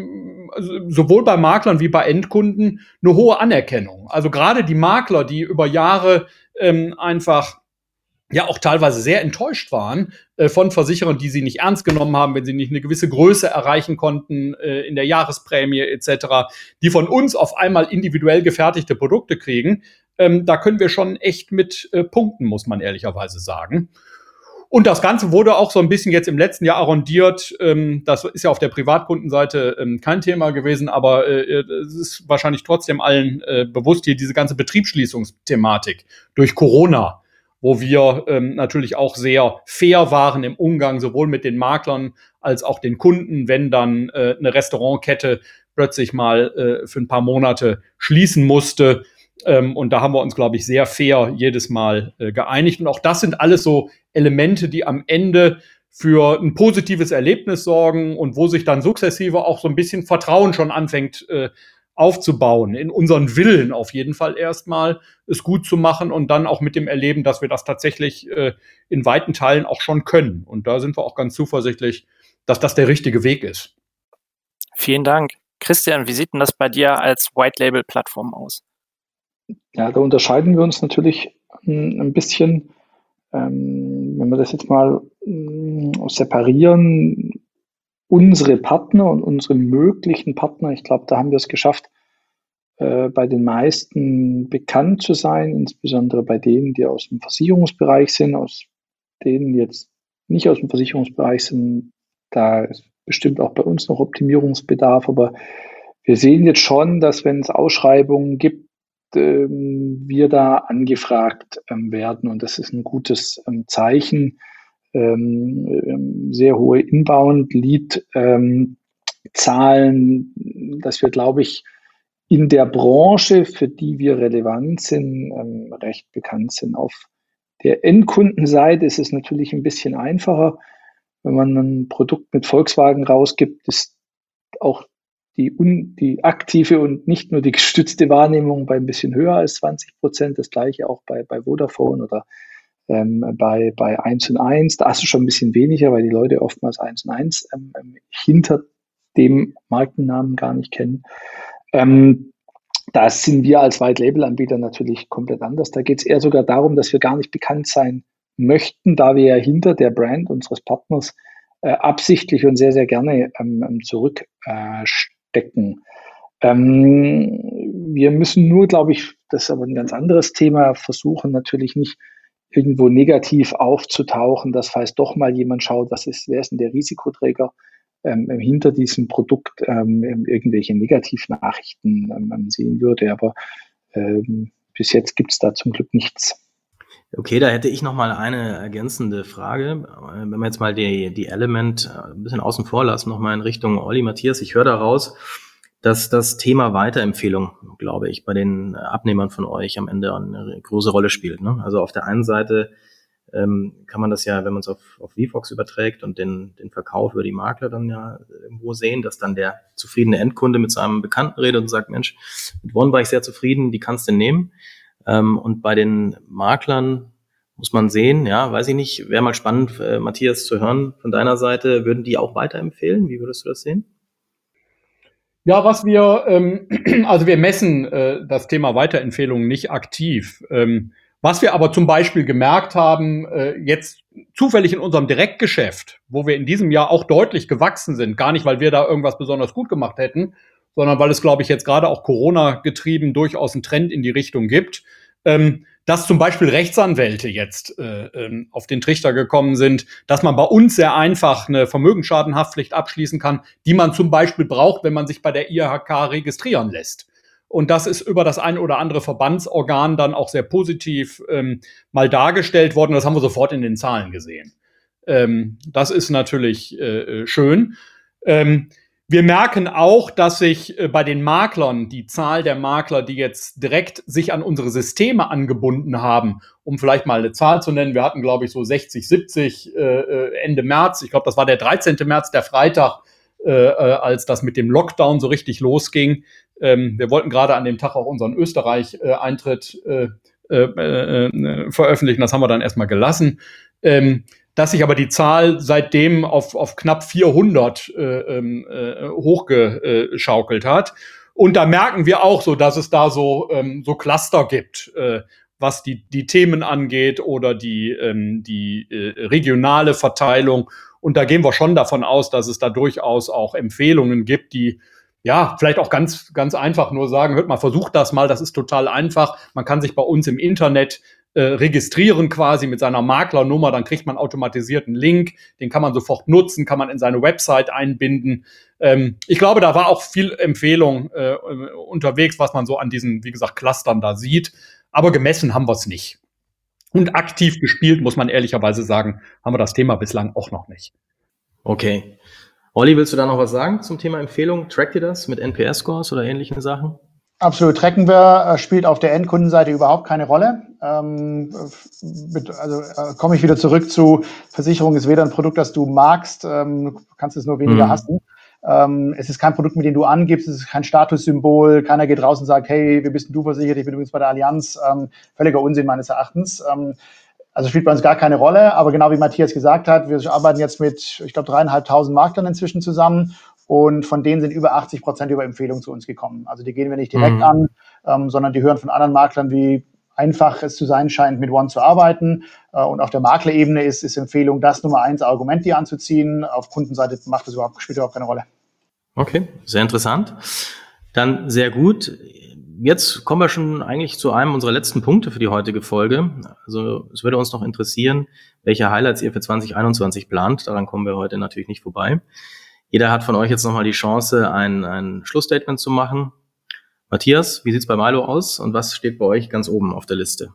also sowohl bei Maklern wie bei Endkunden eine hohe Anerkennung. Also gerade die Makler, die über Jahre ähm, einfach ja auch teilweise sehr enttäuscht waren äh, von Versicherern, die sie nicht ernst genommen haben, wenn sie nicht eine gewisse Größe erreichen konnten äh, in der Jahresprämie etc., die von uns auf einmal individuell gefertigte Produkte kriegen. Ähm, da können wir schon echt mit äh, punkten, muss man ehrlicherweise sagen. Und das Ganze wurde auch so ein bisschen jetzt im letzten Jahr arrondiert. Ähm, das ist ja auf der Privatkundenseite ähm, kein Thema gewesen, aber äh, es ist wahrscheinlich trotzdem allen äh, bewusst hier diese ganze Betriebsschließungsthematik durch Corona, wo wir ähm, natürlich auch sehr fair waren im Umgang sowohl mit den Maklern als auch den Kunden, wenn dann äh, eine Restaurantkette plötzlich mal äh, für ein paar Monate schließen musste. Ähm, und da haben wir uns, glaube ich, sehr fair jedes Mal äh, geeinigt. Und auch das sind alles so Elemente, die am Ende für ein positives Erlebnis sorgen und wo sich dann sukzessive auch so ein bisschen Vertrauen schon anfängt äh, aufzubauen, in unseren Willen auf jeden Fall erstmal, es gut zu machen und dann auch mit dem Erleben, dass wir das tatsächlich äh, in weiten Teilen auch schon können. Und da sind wir auch ganz zuversichtlich, dass das der richtige Weg ist. Vielen Dank. Christian, wie sieht denn das bei dir als White Label Plattform aus? Ja, da unterscheiden wir uns natürlich hm, ein bisschen. Ähm, wenn wir das jetzt mal mh, mm, separieren, unsere Partner und unsere möglichen Partner, ich glaube, da haben wir es geschafft, äh, bei den meisten bekannt zu sein, insbesondere bei denen, die aus dem Versicherungsbereich sind, aus denen jetzt nicht aus dem Versicherungsbereich sind, da ist bestimmt auch bei uns noch Optimierungsbedarf, aber wir sehen jetzt schon, dass wenn es Ausschreibungen gibt, ähm, wir da angefragt ähm, werden. Und das ist ein gutes ähm, Zeichen. sehr hohe Inbound-Lead-Zahlen, dass wir, glaube ich, in der Branche, für die wir relevant sind, recht bekannt sind. Auf der Endkundenseite ist es natürlich ein bisschen einfacher. Wenn man ein Produkt mit Volkswagen rausgibt, ist auch die, un, die aktive und nicht nur die gestützte Wahrnehmung bei ein bisschen höher als 20 Prozent. Das gleiche auch bei, bei Vodafone oder ähm, bei, bei 1 und 1. Da ist es schon ein bisschen weniger, weil die Leute oftmals 1 und 1 ähm, hinter dem Markennamen gar nicht kennen. Ähm, Da sind wir als White-Label-Anbieter natürlich komplett anders. Da geht es eher sogar darum, dass wir gar nicht bekannt sein möchten, da wir ja hinter der Brand unseres Partners äh, absichtlich und sehr, sehr gerne ähm, ähm zurückstecken. Äh, ähm, wir müssen nur, glaube ich, das ist aber ein ganz anderes Thema, versuchen natürlich nicht irgendwo negativ aufzutauchen, dass falls doch mal jemand schaut, was ist, wer ist denn der Risikoträger, ähm, hinter diesem Produkt ähm, irgendwelche Negativnachrichten ähm, sehen würde. Aber ähm, bis jetzt gibt es da zum Glück nichts. Okay, da hätte ich noch mal eine ergänzende Frage. Wenn wir jetzt mal die, die Element äh, ein bisschen außen vor lassen, noch mal in Richtung Olli Matthias. Ich höre daraus, dass das Thema Weiterempfehlung, glaube ich, bei den Abnehmern von euch am Ende eine große Rolle spielt. Ne? Also auf der einen Seite ähm, kann man das ja, wenn man es auf, auf VFox überträgt und den, den Verkauf über die Makler dann ja irgendwo sehen, dass dann der zufriedene Endkunde mit seinem Bekannten redet und sagt, Mensch, mit One war ich sehr zufrieden, die kannst du nehmen. Ähm, und bei den Maklern muss man sehen, ja, weiß ich nicht, wäre mal spannend, äh, Matthias, zu hören von deiner Seite, würden die auch weiterempfehlen? Wie würdest du das sehen? Ja, was wir, ähm, also wir messen äh, das Thema Weiterempfehlungen nicht aktiv. Ähm, was wir aber zum Beispiel gemerkt haben, äh, jetzt zufällig in unserem Direktgeschäft, wo wir in diesem Jahr auch deutlich gewachsen sind, gar nicht, weil wir da irgendwas besonders gut gemacht hätten, sondern weil es, glaube ich, jetzt gerade auch Corona getrieben durchaus einen Trend in die Richtung gibt, ähm, dass zum Beispiel Rechtsanwälte jetzt äh, ähm, auf den Trichter gekommen sind, dass man bei uns sehr einfach eine Vermögensschadenhaftpflicht abschließen kann, die man zum Beispiel braucht, wenn man sich bei der IHK registrieren lässt. Und das ist über das ein oder andere Verbandsorgan dann auch sehr positiv ähm, mal dargestellt worden. Das haben wir sofort in den Zahlen gesehen. Ähm, das ist natürlich äh, äh schön. Ähm, wir merken auch, dass sich äh, bei den Maklern die Zahl der Makler, die jetzt direkt sich an unsere Systeme angebunden haben, um vielleicht mal eine Zahl zu nennen, wir hatten, glaube ich, so 60, 70 äh, äh, Ende März. Ich glaube, das war der 13. März, der Freitag, äh, äh, als das mit dem Lockdown so richtig losging. Ähm, wir wollten gerade an dem Tag auch unseren Österreich-Eintritt äh, äh, äh, veröffentlichen. Das haben wir dann erstmal gelassen. Ähm, dass sich aber die Zahl seitdem auf, auf knapp 400 äh, ähm, äh, hochgeschaukelt hat. Und da merken wir auch so, dass es da so, ähm, so Cluster gibt, äh, was die, die Themen angeht oder die, ähm, die äh, regionale Verteilung. Und da gehen wir schon davon aus, dass es da durchaus auch Empfehlungen gibt, die ja, vielleicht auch ganz, ganz einfach nur sagen, hört mal, versucht das mal, das ist total einfach. Man kann sich bei uns im Internet äh, registrieren quasi mit seiner Maklernummer, dann kriegt man automatisiert einen Link, den kann man sofort nutzen, kann man in seine Website einbinden. Ähm, ich glaube, da war auch viel Empfehlung äh, unterwegs, was man so an diesen, wie gesagt, Clustern da sieht. Aber gemessen haben wir es nicht. Und aktiv gespielt, muss man ehrlicherweise sagen, haben wir das Thema bislang auch noch nicht. Okay. Olli, willst du da noch was sagen zum Thema Empfehlung? Trackt ihr das mit NPS-Scores oder ähnlichen Sachen? Absolut. Tracken wir äh, spielt auf der Endkundenseite überhaupt keine Rolle. Ähm, also äh, komme ich wieder zurück zu Versicherung ist weder ein Produkt, das du magst, ähm, du kannst es nur weniger mhm. hassen. Ähm, es ist kein Produkt, mit dem du angibst, es ist kein Statussymbol, keiner geht raus und sagt, hey, wie bist du versichert, ich bin übrigens bei der Allianz. Ähm, völliger Unsinn meines Erachtens. Ähm, also spielt bei uns gar keine Rolle, aber genau wie Matthias gesagt hat, wir arbeiten jetzt mit, ich glaube, dreieinhalbtausend Maklern inzwischen zusammen und von denen sind über 80 Prozent über Empfehlungen zu uns gekommen. Also die gehen wir nicht direkt mhm. an, ähm, sondern die hören von anderen Maklern, wie einfach es zu sein scheint, mit One zu arbeiten. Äh, und auf der Maklerebene ist, ist Empfehlung das Nummer eins Argument, die anzuziehen. Auf Kundenseite macht das überhaupt, spielt überhaupt keine Rolle. Okay, sehr interessant. Dann sehr gut jetzt kommen wir schon eigentlich zu einem unserer letzten Punkte für die heutige Folge. Also es würde uns noch interessieren, welche Highlights ihr für 2021 plant. Daran kommen wir heute natürlich nicht vorbei. Jeder hat von euch jetzt nochmal die Chance, ein, ein Schlussstatement zu machen. Matthias, wie sieht's bei Milo aus und was steht bei euch ganz oben auf der Liste?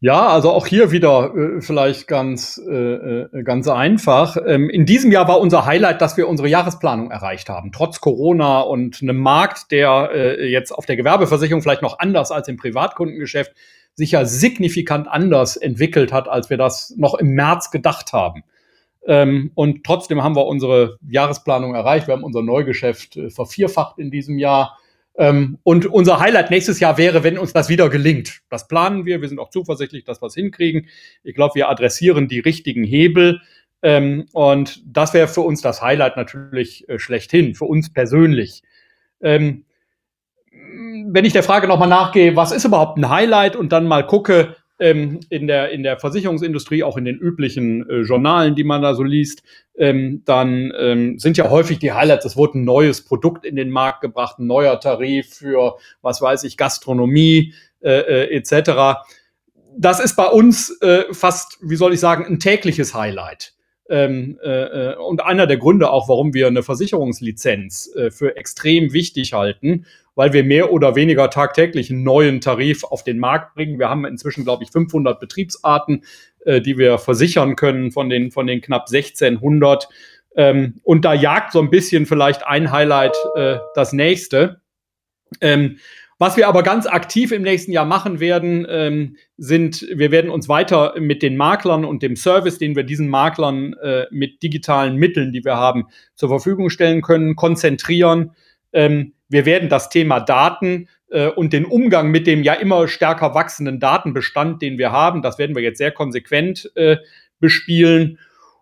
Ja, also auch hier wieder äh, vielleicht ganz, äh, äh, ganz einfach. Ähm, in diesem Jahr war unser Highlight, dass wir unsere Jahresplanung erreicht haben, trotz Corona und einem Markt, der äh, jetzt auf der Gewerbeversicherung vielleicht noch anders als im Privatkundengeschäft sich ja signifikant anders entwickelt hat, als wir das noch im März gedacht haben. Ähm, und trotzdem haben wir unsere Jahresplanung erreicht. Wir haben unser Neugeschäft äh, vervierfacht in diesem Jahr. Ähm, und unser Highlight nächstes Jahr wäre, wenn uns das wieder gelingt. Das planen wir. Wir sind auch zuversichtlich, dass wir es hinkriegen. Ich glaube, wir adressieren die richtigen Hebel. Ähm, und das wäre für uns das Highlight natürlich äh, schlechthin, für uns persönlich. Ähm, wenn ich der Frage nochmal nachgehe, was ist überhaupt ein Highlight und dann mal gucke, ähm, in, der, in der Versicherungsindustrie, auch in den üblichen äh, Journalen, die man da so liest, ähm, dann ähm, sind ja häufig die Highlights, es wurde ein neues Produkt in den Markt gebracht, ein neuer Tarif für, was weiß ich, Gastronomie äh, äh, etc. Das ist bei uns äh, fast, wie soll ich sagen, ein tägliches Highlight. Ähm, äh, äh, und einer der Gründe auch, warum wir eine Versicherungslizenz äh, für extrem wichtig halten, weil wir mehr oder weniger tagtäglich einen neuen Tarif auf den Markt bringen. Wir haben inzwischen, glaube ich, 500 Betriebsarten, äh, die wir versichern können von den, von den knapp 1600. Ähm, und da jagt so ein bisschen vielleicht ein Highlight äh, das nächste. Ähm, was wir aber ganz aktiv im nächsten Jahr machen werden, ähm, sind, wir werden uns weiter mit den Maklern und dem Service, den wir diesen Maklern äh, mit digitalen Mitteln, die wir haben, zur Verfügung stellen können, konzentrieren. Ähm, wir werden das Thema Daten äh, und den Umgang mit dem ja immer stärker wachsenden Datenbestand, den wir haben, das werden wir jetzt sehr konsequent äh, bespielen.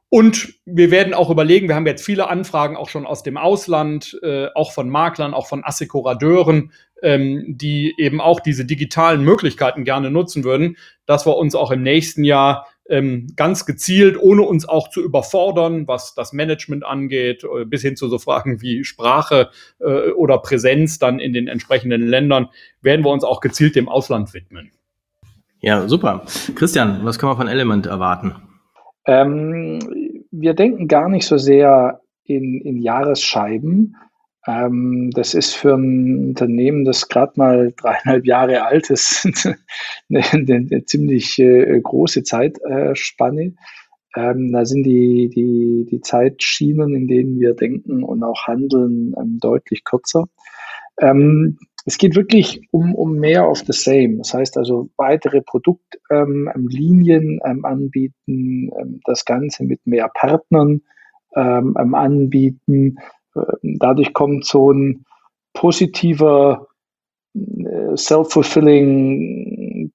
Und wir werden auch überlegen, wir haben jetzt viele Anfragen auch schon aus dem Ausland, äh, auch von Maklern, auch von Assekuradeuren, ähm, die eben auch diese digitalen Möglichkeiten gerne nutzen würden, dass wir uns auch im nächsten Jahr ähm, ganz gezielt, ohne uns auch zu überfordern, was das Management angeht, äh, bis hin zu so Fragen wie Sprache äh, oder Präsenz dann in den entsprechenden Ländern, werden wir uns auch gezielt dem Ausland widmen. Ja, super. Christian, was können wir von Element erwarten? Ähm, wir denken gar nicht so sehr in, in Jahresscheiben. Ähm, das ist für ein Unternehmen, das gerade mal dreieinhalb Jahre alt ist, eine, eine, eine ziemlich äh, große Zeitspanne. Ähm, da sind die, die, die Zeitschienen, in denen wir denken und auch handeln, ähm, deutlich kürzer. Es geht wirklich um, um mehr of the same. Das heißt also weitere Produktlinien anbieten, das Ganze mit mehr Partnern anbieten. Ähm, dadurch kommt so ein positiver äh, self-fulfilling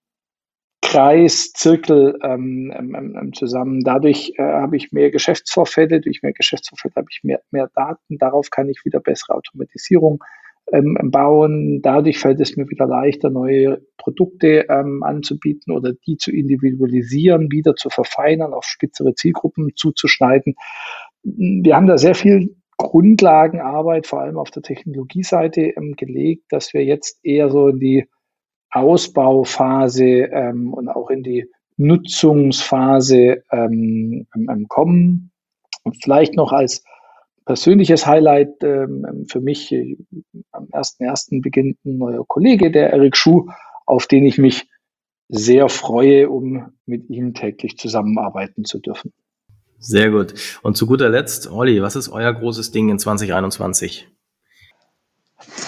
Kreis, Zirkel ähm, ähm, zusammen. Dadurch äh, habe ich mehr Geschäftsvorfälle, durch mehr Geschäftsvorfälle habe ich mehr, mehr Daten. Darauf kann ich wieder bessere Automatisierung ähm, bauen. Dadurch fällt es mir wieder leichter, neue Produkte ähm, anzubieten oder die zu individualisieren, wieder zu verfeinern, auf spitzere Zielgruppen zuzuschneiden. Wir haben da sehr viel Grundlagenarbeit, vor allem auf der Technologieseite, ähm, gelegt, dass wir jetzt eher so in die Ausbauphase ähm, und auch in die Nutzungsphase ähm, ähm kommen. Und vielleicht noch als persönliches Highlight ähm, für mich äh, am 1.1. beginnt ein neuer Kollege, der Eric Schuh, auf den ich mich sehr freue, um mit ihm täglich zusammenarbeiten zu dürfen. Sehr gut. Und zu guter Letzt, Olli, was ist euer großes Ding in 2021?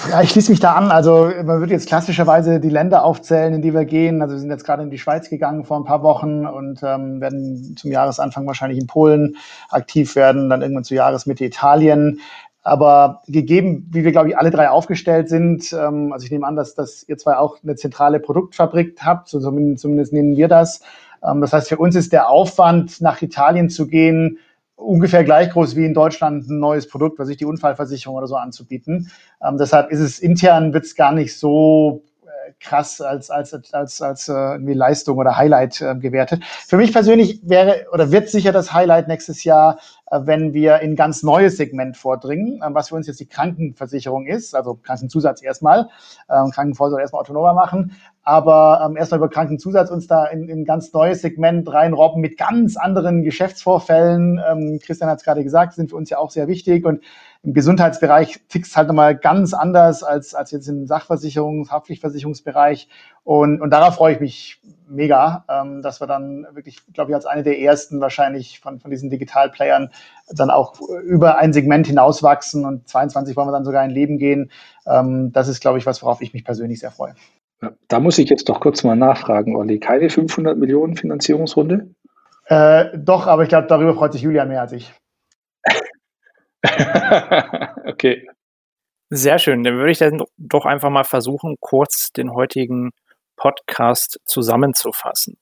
Ja, ich schließe mich da an. Also man würde jetzt klassischerweise die Länder aufzählen, in die wir gehen. Also wir sind jetzt gerade in die Schweiz gegangen vor ein paar Wochen und ähm, werden zum Jahresanfang wahrscheinlich in Polen aktiv werden, dann irgendwann zu Jahresmitte Italien. Aber gegeben, wie wir, glaube ich, alle drei aufgestellt sind, ähm, also ich nehme an, dass, dass ihr zwei auch eine zentrale Produktfabrik habt, so zumindest, zumindest nennen wir das. Ähm, das heißt, für uns ist der Aufwand, nach Italien zu gehen, ungefähr gleich groß wie in Deutschland ein neues Produkt, was ich die Unfallversicherung oder so anzubieten. Ähm, deshalb ist es intern wird es gar nicht so äh, krass als als als als äh, irgendwie Leistung oder Highlight äh, gewertet. Für mich persönlich wäre oder wird sicher das Highlight nächstes Jahr, wenn wir in ganz neues Segment vordringen, äh, was für uns jetzt die Krankenversicherung ist, also Krankenzusatz erstmal, äh, Krankenvorsorge erstmal autonomer machen, aber ähm, erstmal über Krankenzusatz uns da in, in ein ganz neues Segment reinrobben mit ganz anderen Geschäftsvorfällen. Ähm, Christian hat es gerade gesagt, sind für uns ja auch sehr wichtig. Und im Gesundheitsbereich tickt es halt nochmal ganz anders als, als jetzt im Sachversicherungs-, Haftpflichtversicherungsbereich. Und, und darauf freue ich mich mega, ähm, dass wir dann wirklich, glaube ich, als eine der ersten wahrscheinlich von, von diesen Digitalplayern dann auch über ein Segment hinauswachsen und 22 wollen wir dann sogar in Leben gehen. Ähm, das ist, glaube ich, was, worauf ich mich persönlich sehr freue. Da muss ich jetzt doch kurz mal nachfragen, Olli. Keine 500 Millionen Finanzierungsrunde? Äh, doch, aber ich glaube, darüber freut sich Julian mehr als ich. okay. Sehr schön. Dann würde ich dann doch einfach mal versuchen, kurz den heutigen Podcast zusammenzufassen.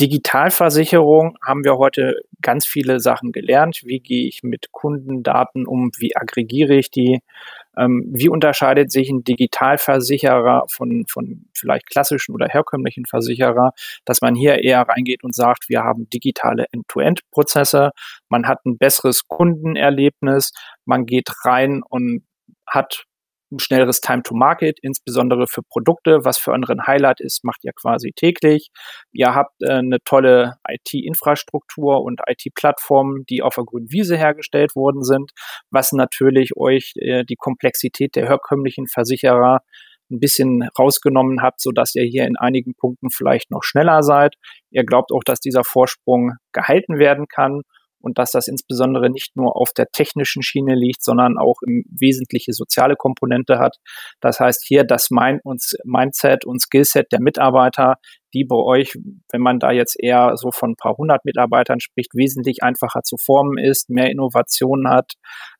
Digitalversicherung haben wir heute ganz viele Sachen gelernt. Wie gehe ich mit Kundendaten um? Wie aggregiere ich die? Ähm, wie unterscheidet sich ein Digitalversicherer von, von vielleicht klassischen oder herkömmlichen Versicherer, dass man hier eher reingeht und sagt, wir haben digitale End-to-End-Prozesse, man hat ein besseres Kundenerlebnis, man geht rein und hat ein schnelleres Time to Market, insbesondere für Produkte. Was für euren Highlight ist, macht ihr quasi täglich. Ihr habt äh, eine tolle IT-Infrastruktur und IT-Plattformen, die auf der grünen Wiese hergestellt worden sind, was natürlich euch äh, die Komplexität der herkömmlichen Versicherer ein bisschen rausgenommen habt, so dass ihr hier in einigen Punkten vielleicht noch schneller seid. Ihr glaubt auch, dass dieser Vorsprung gehalten werden kann und dass das insbesondere nicht nur auf der technischen Schiene liegt, sondern auch im wesentliche soziale Komponente hat. Das heißt hier das Mind und Mindset und Skillset der Mitarbeiter, die bei euch, wenn man da jetzt eher so von ein paar hundert Mitarbeitern spricht, wesentlich einfacher zu formen ist, mehr Innovationen hat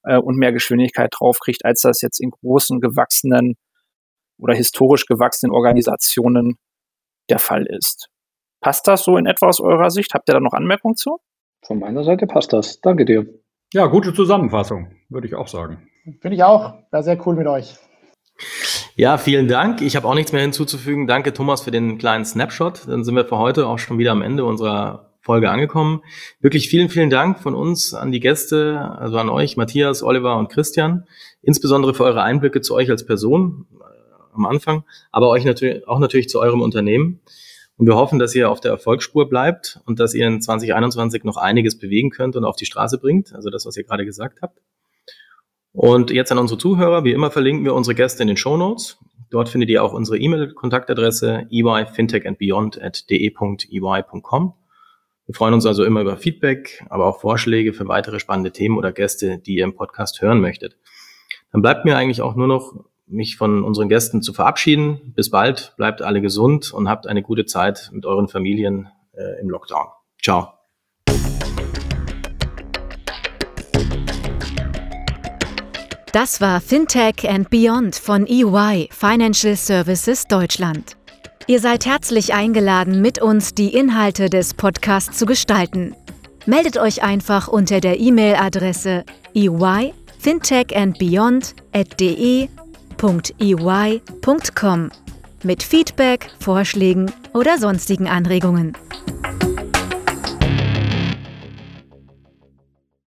äh, und mehr Geschwindigkeit draufkriegt, als das jetzt in großen, gewachsenen oder historisch gewachsenen Organisationen der Fall ist. Passt das so in etwa aus eurer Sicht? Habt ihr da noch Anmerkungen zu? Von meiner Seite passt das. Danke dir. Ja, gute Zusammenfassung, würde ich auch sagen. Finde ich auch. War sehr cool mit euch. Ja, vielen Dank. Ich habe auch nichts mehr hinzuzufügen. Danke, Thomas, für den kleinen Snapshot. Dann sind wir für heute auch schon wieder am Ende unserer Folge angekommen. Wirklich vielen, vielen Dank von uns an die Gäste, also an euch, Matthias, Oliver und Christian. Insbesondere für eure Einblicke zu euch als Person äh, am Anfang, aber euch natürlich auch natürlich zu eurem Unternehmen. Und wir hoffen, dass ihr auf der Erfolgsspur bleibt und dass ihr in 2021 noch einiges bewegen könnt und auf die Straße bringt. Also das, was ihr gerade gesagt habt. Und jetzt an unsere Zuhörer. Wie immer verlinken wir unsere Gäste in den Show Notes. Dort findet ihr auch unsere E-Mail-Kontaktadresse eyfintechandbeyond.de.ey.com. Wir freuen uns also immer über Feedback, aber auch Vorschläge für weitere spannende Themen oder Gäste, die ihr im Podcast hören möchtet. Dann bleibt mir eigentlich auch nur noch mich von unseren Gästen zu verabschieden. Bis bald, bleibt alle gesund und habt eine gute Zeit mit euren Familien äh, im Lockdown. Ciao. Das war Fintech and Beyond von EY Financial Services Deutschland. Ihr seid herzlich eingeladen, mit uns die Inhalte des Podcasts zu gestalten. Meldet euch einfach unter der E-Mail-Adresse eyfintechandbeyond.de www.ey.com mit Feedback, Vorschlägen oder sonstigen Anregungen.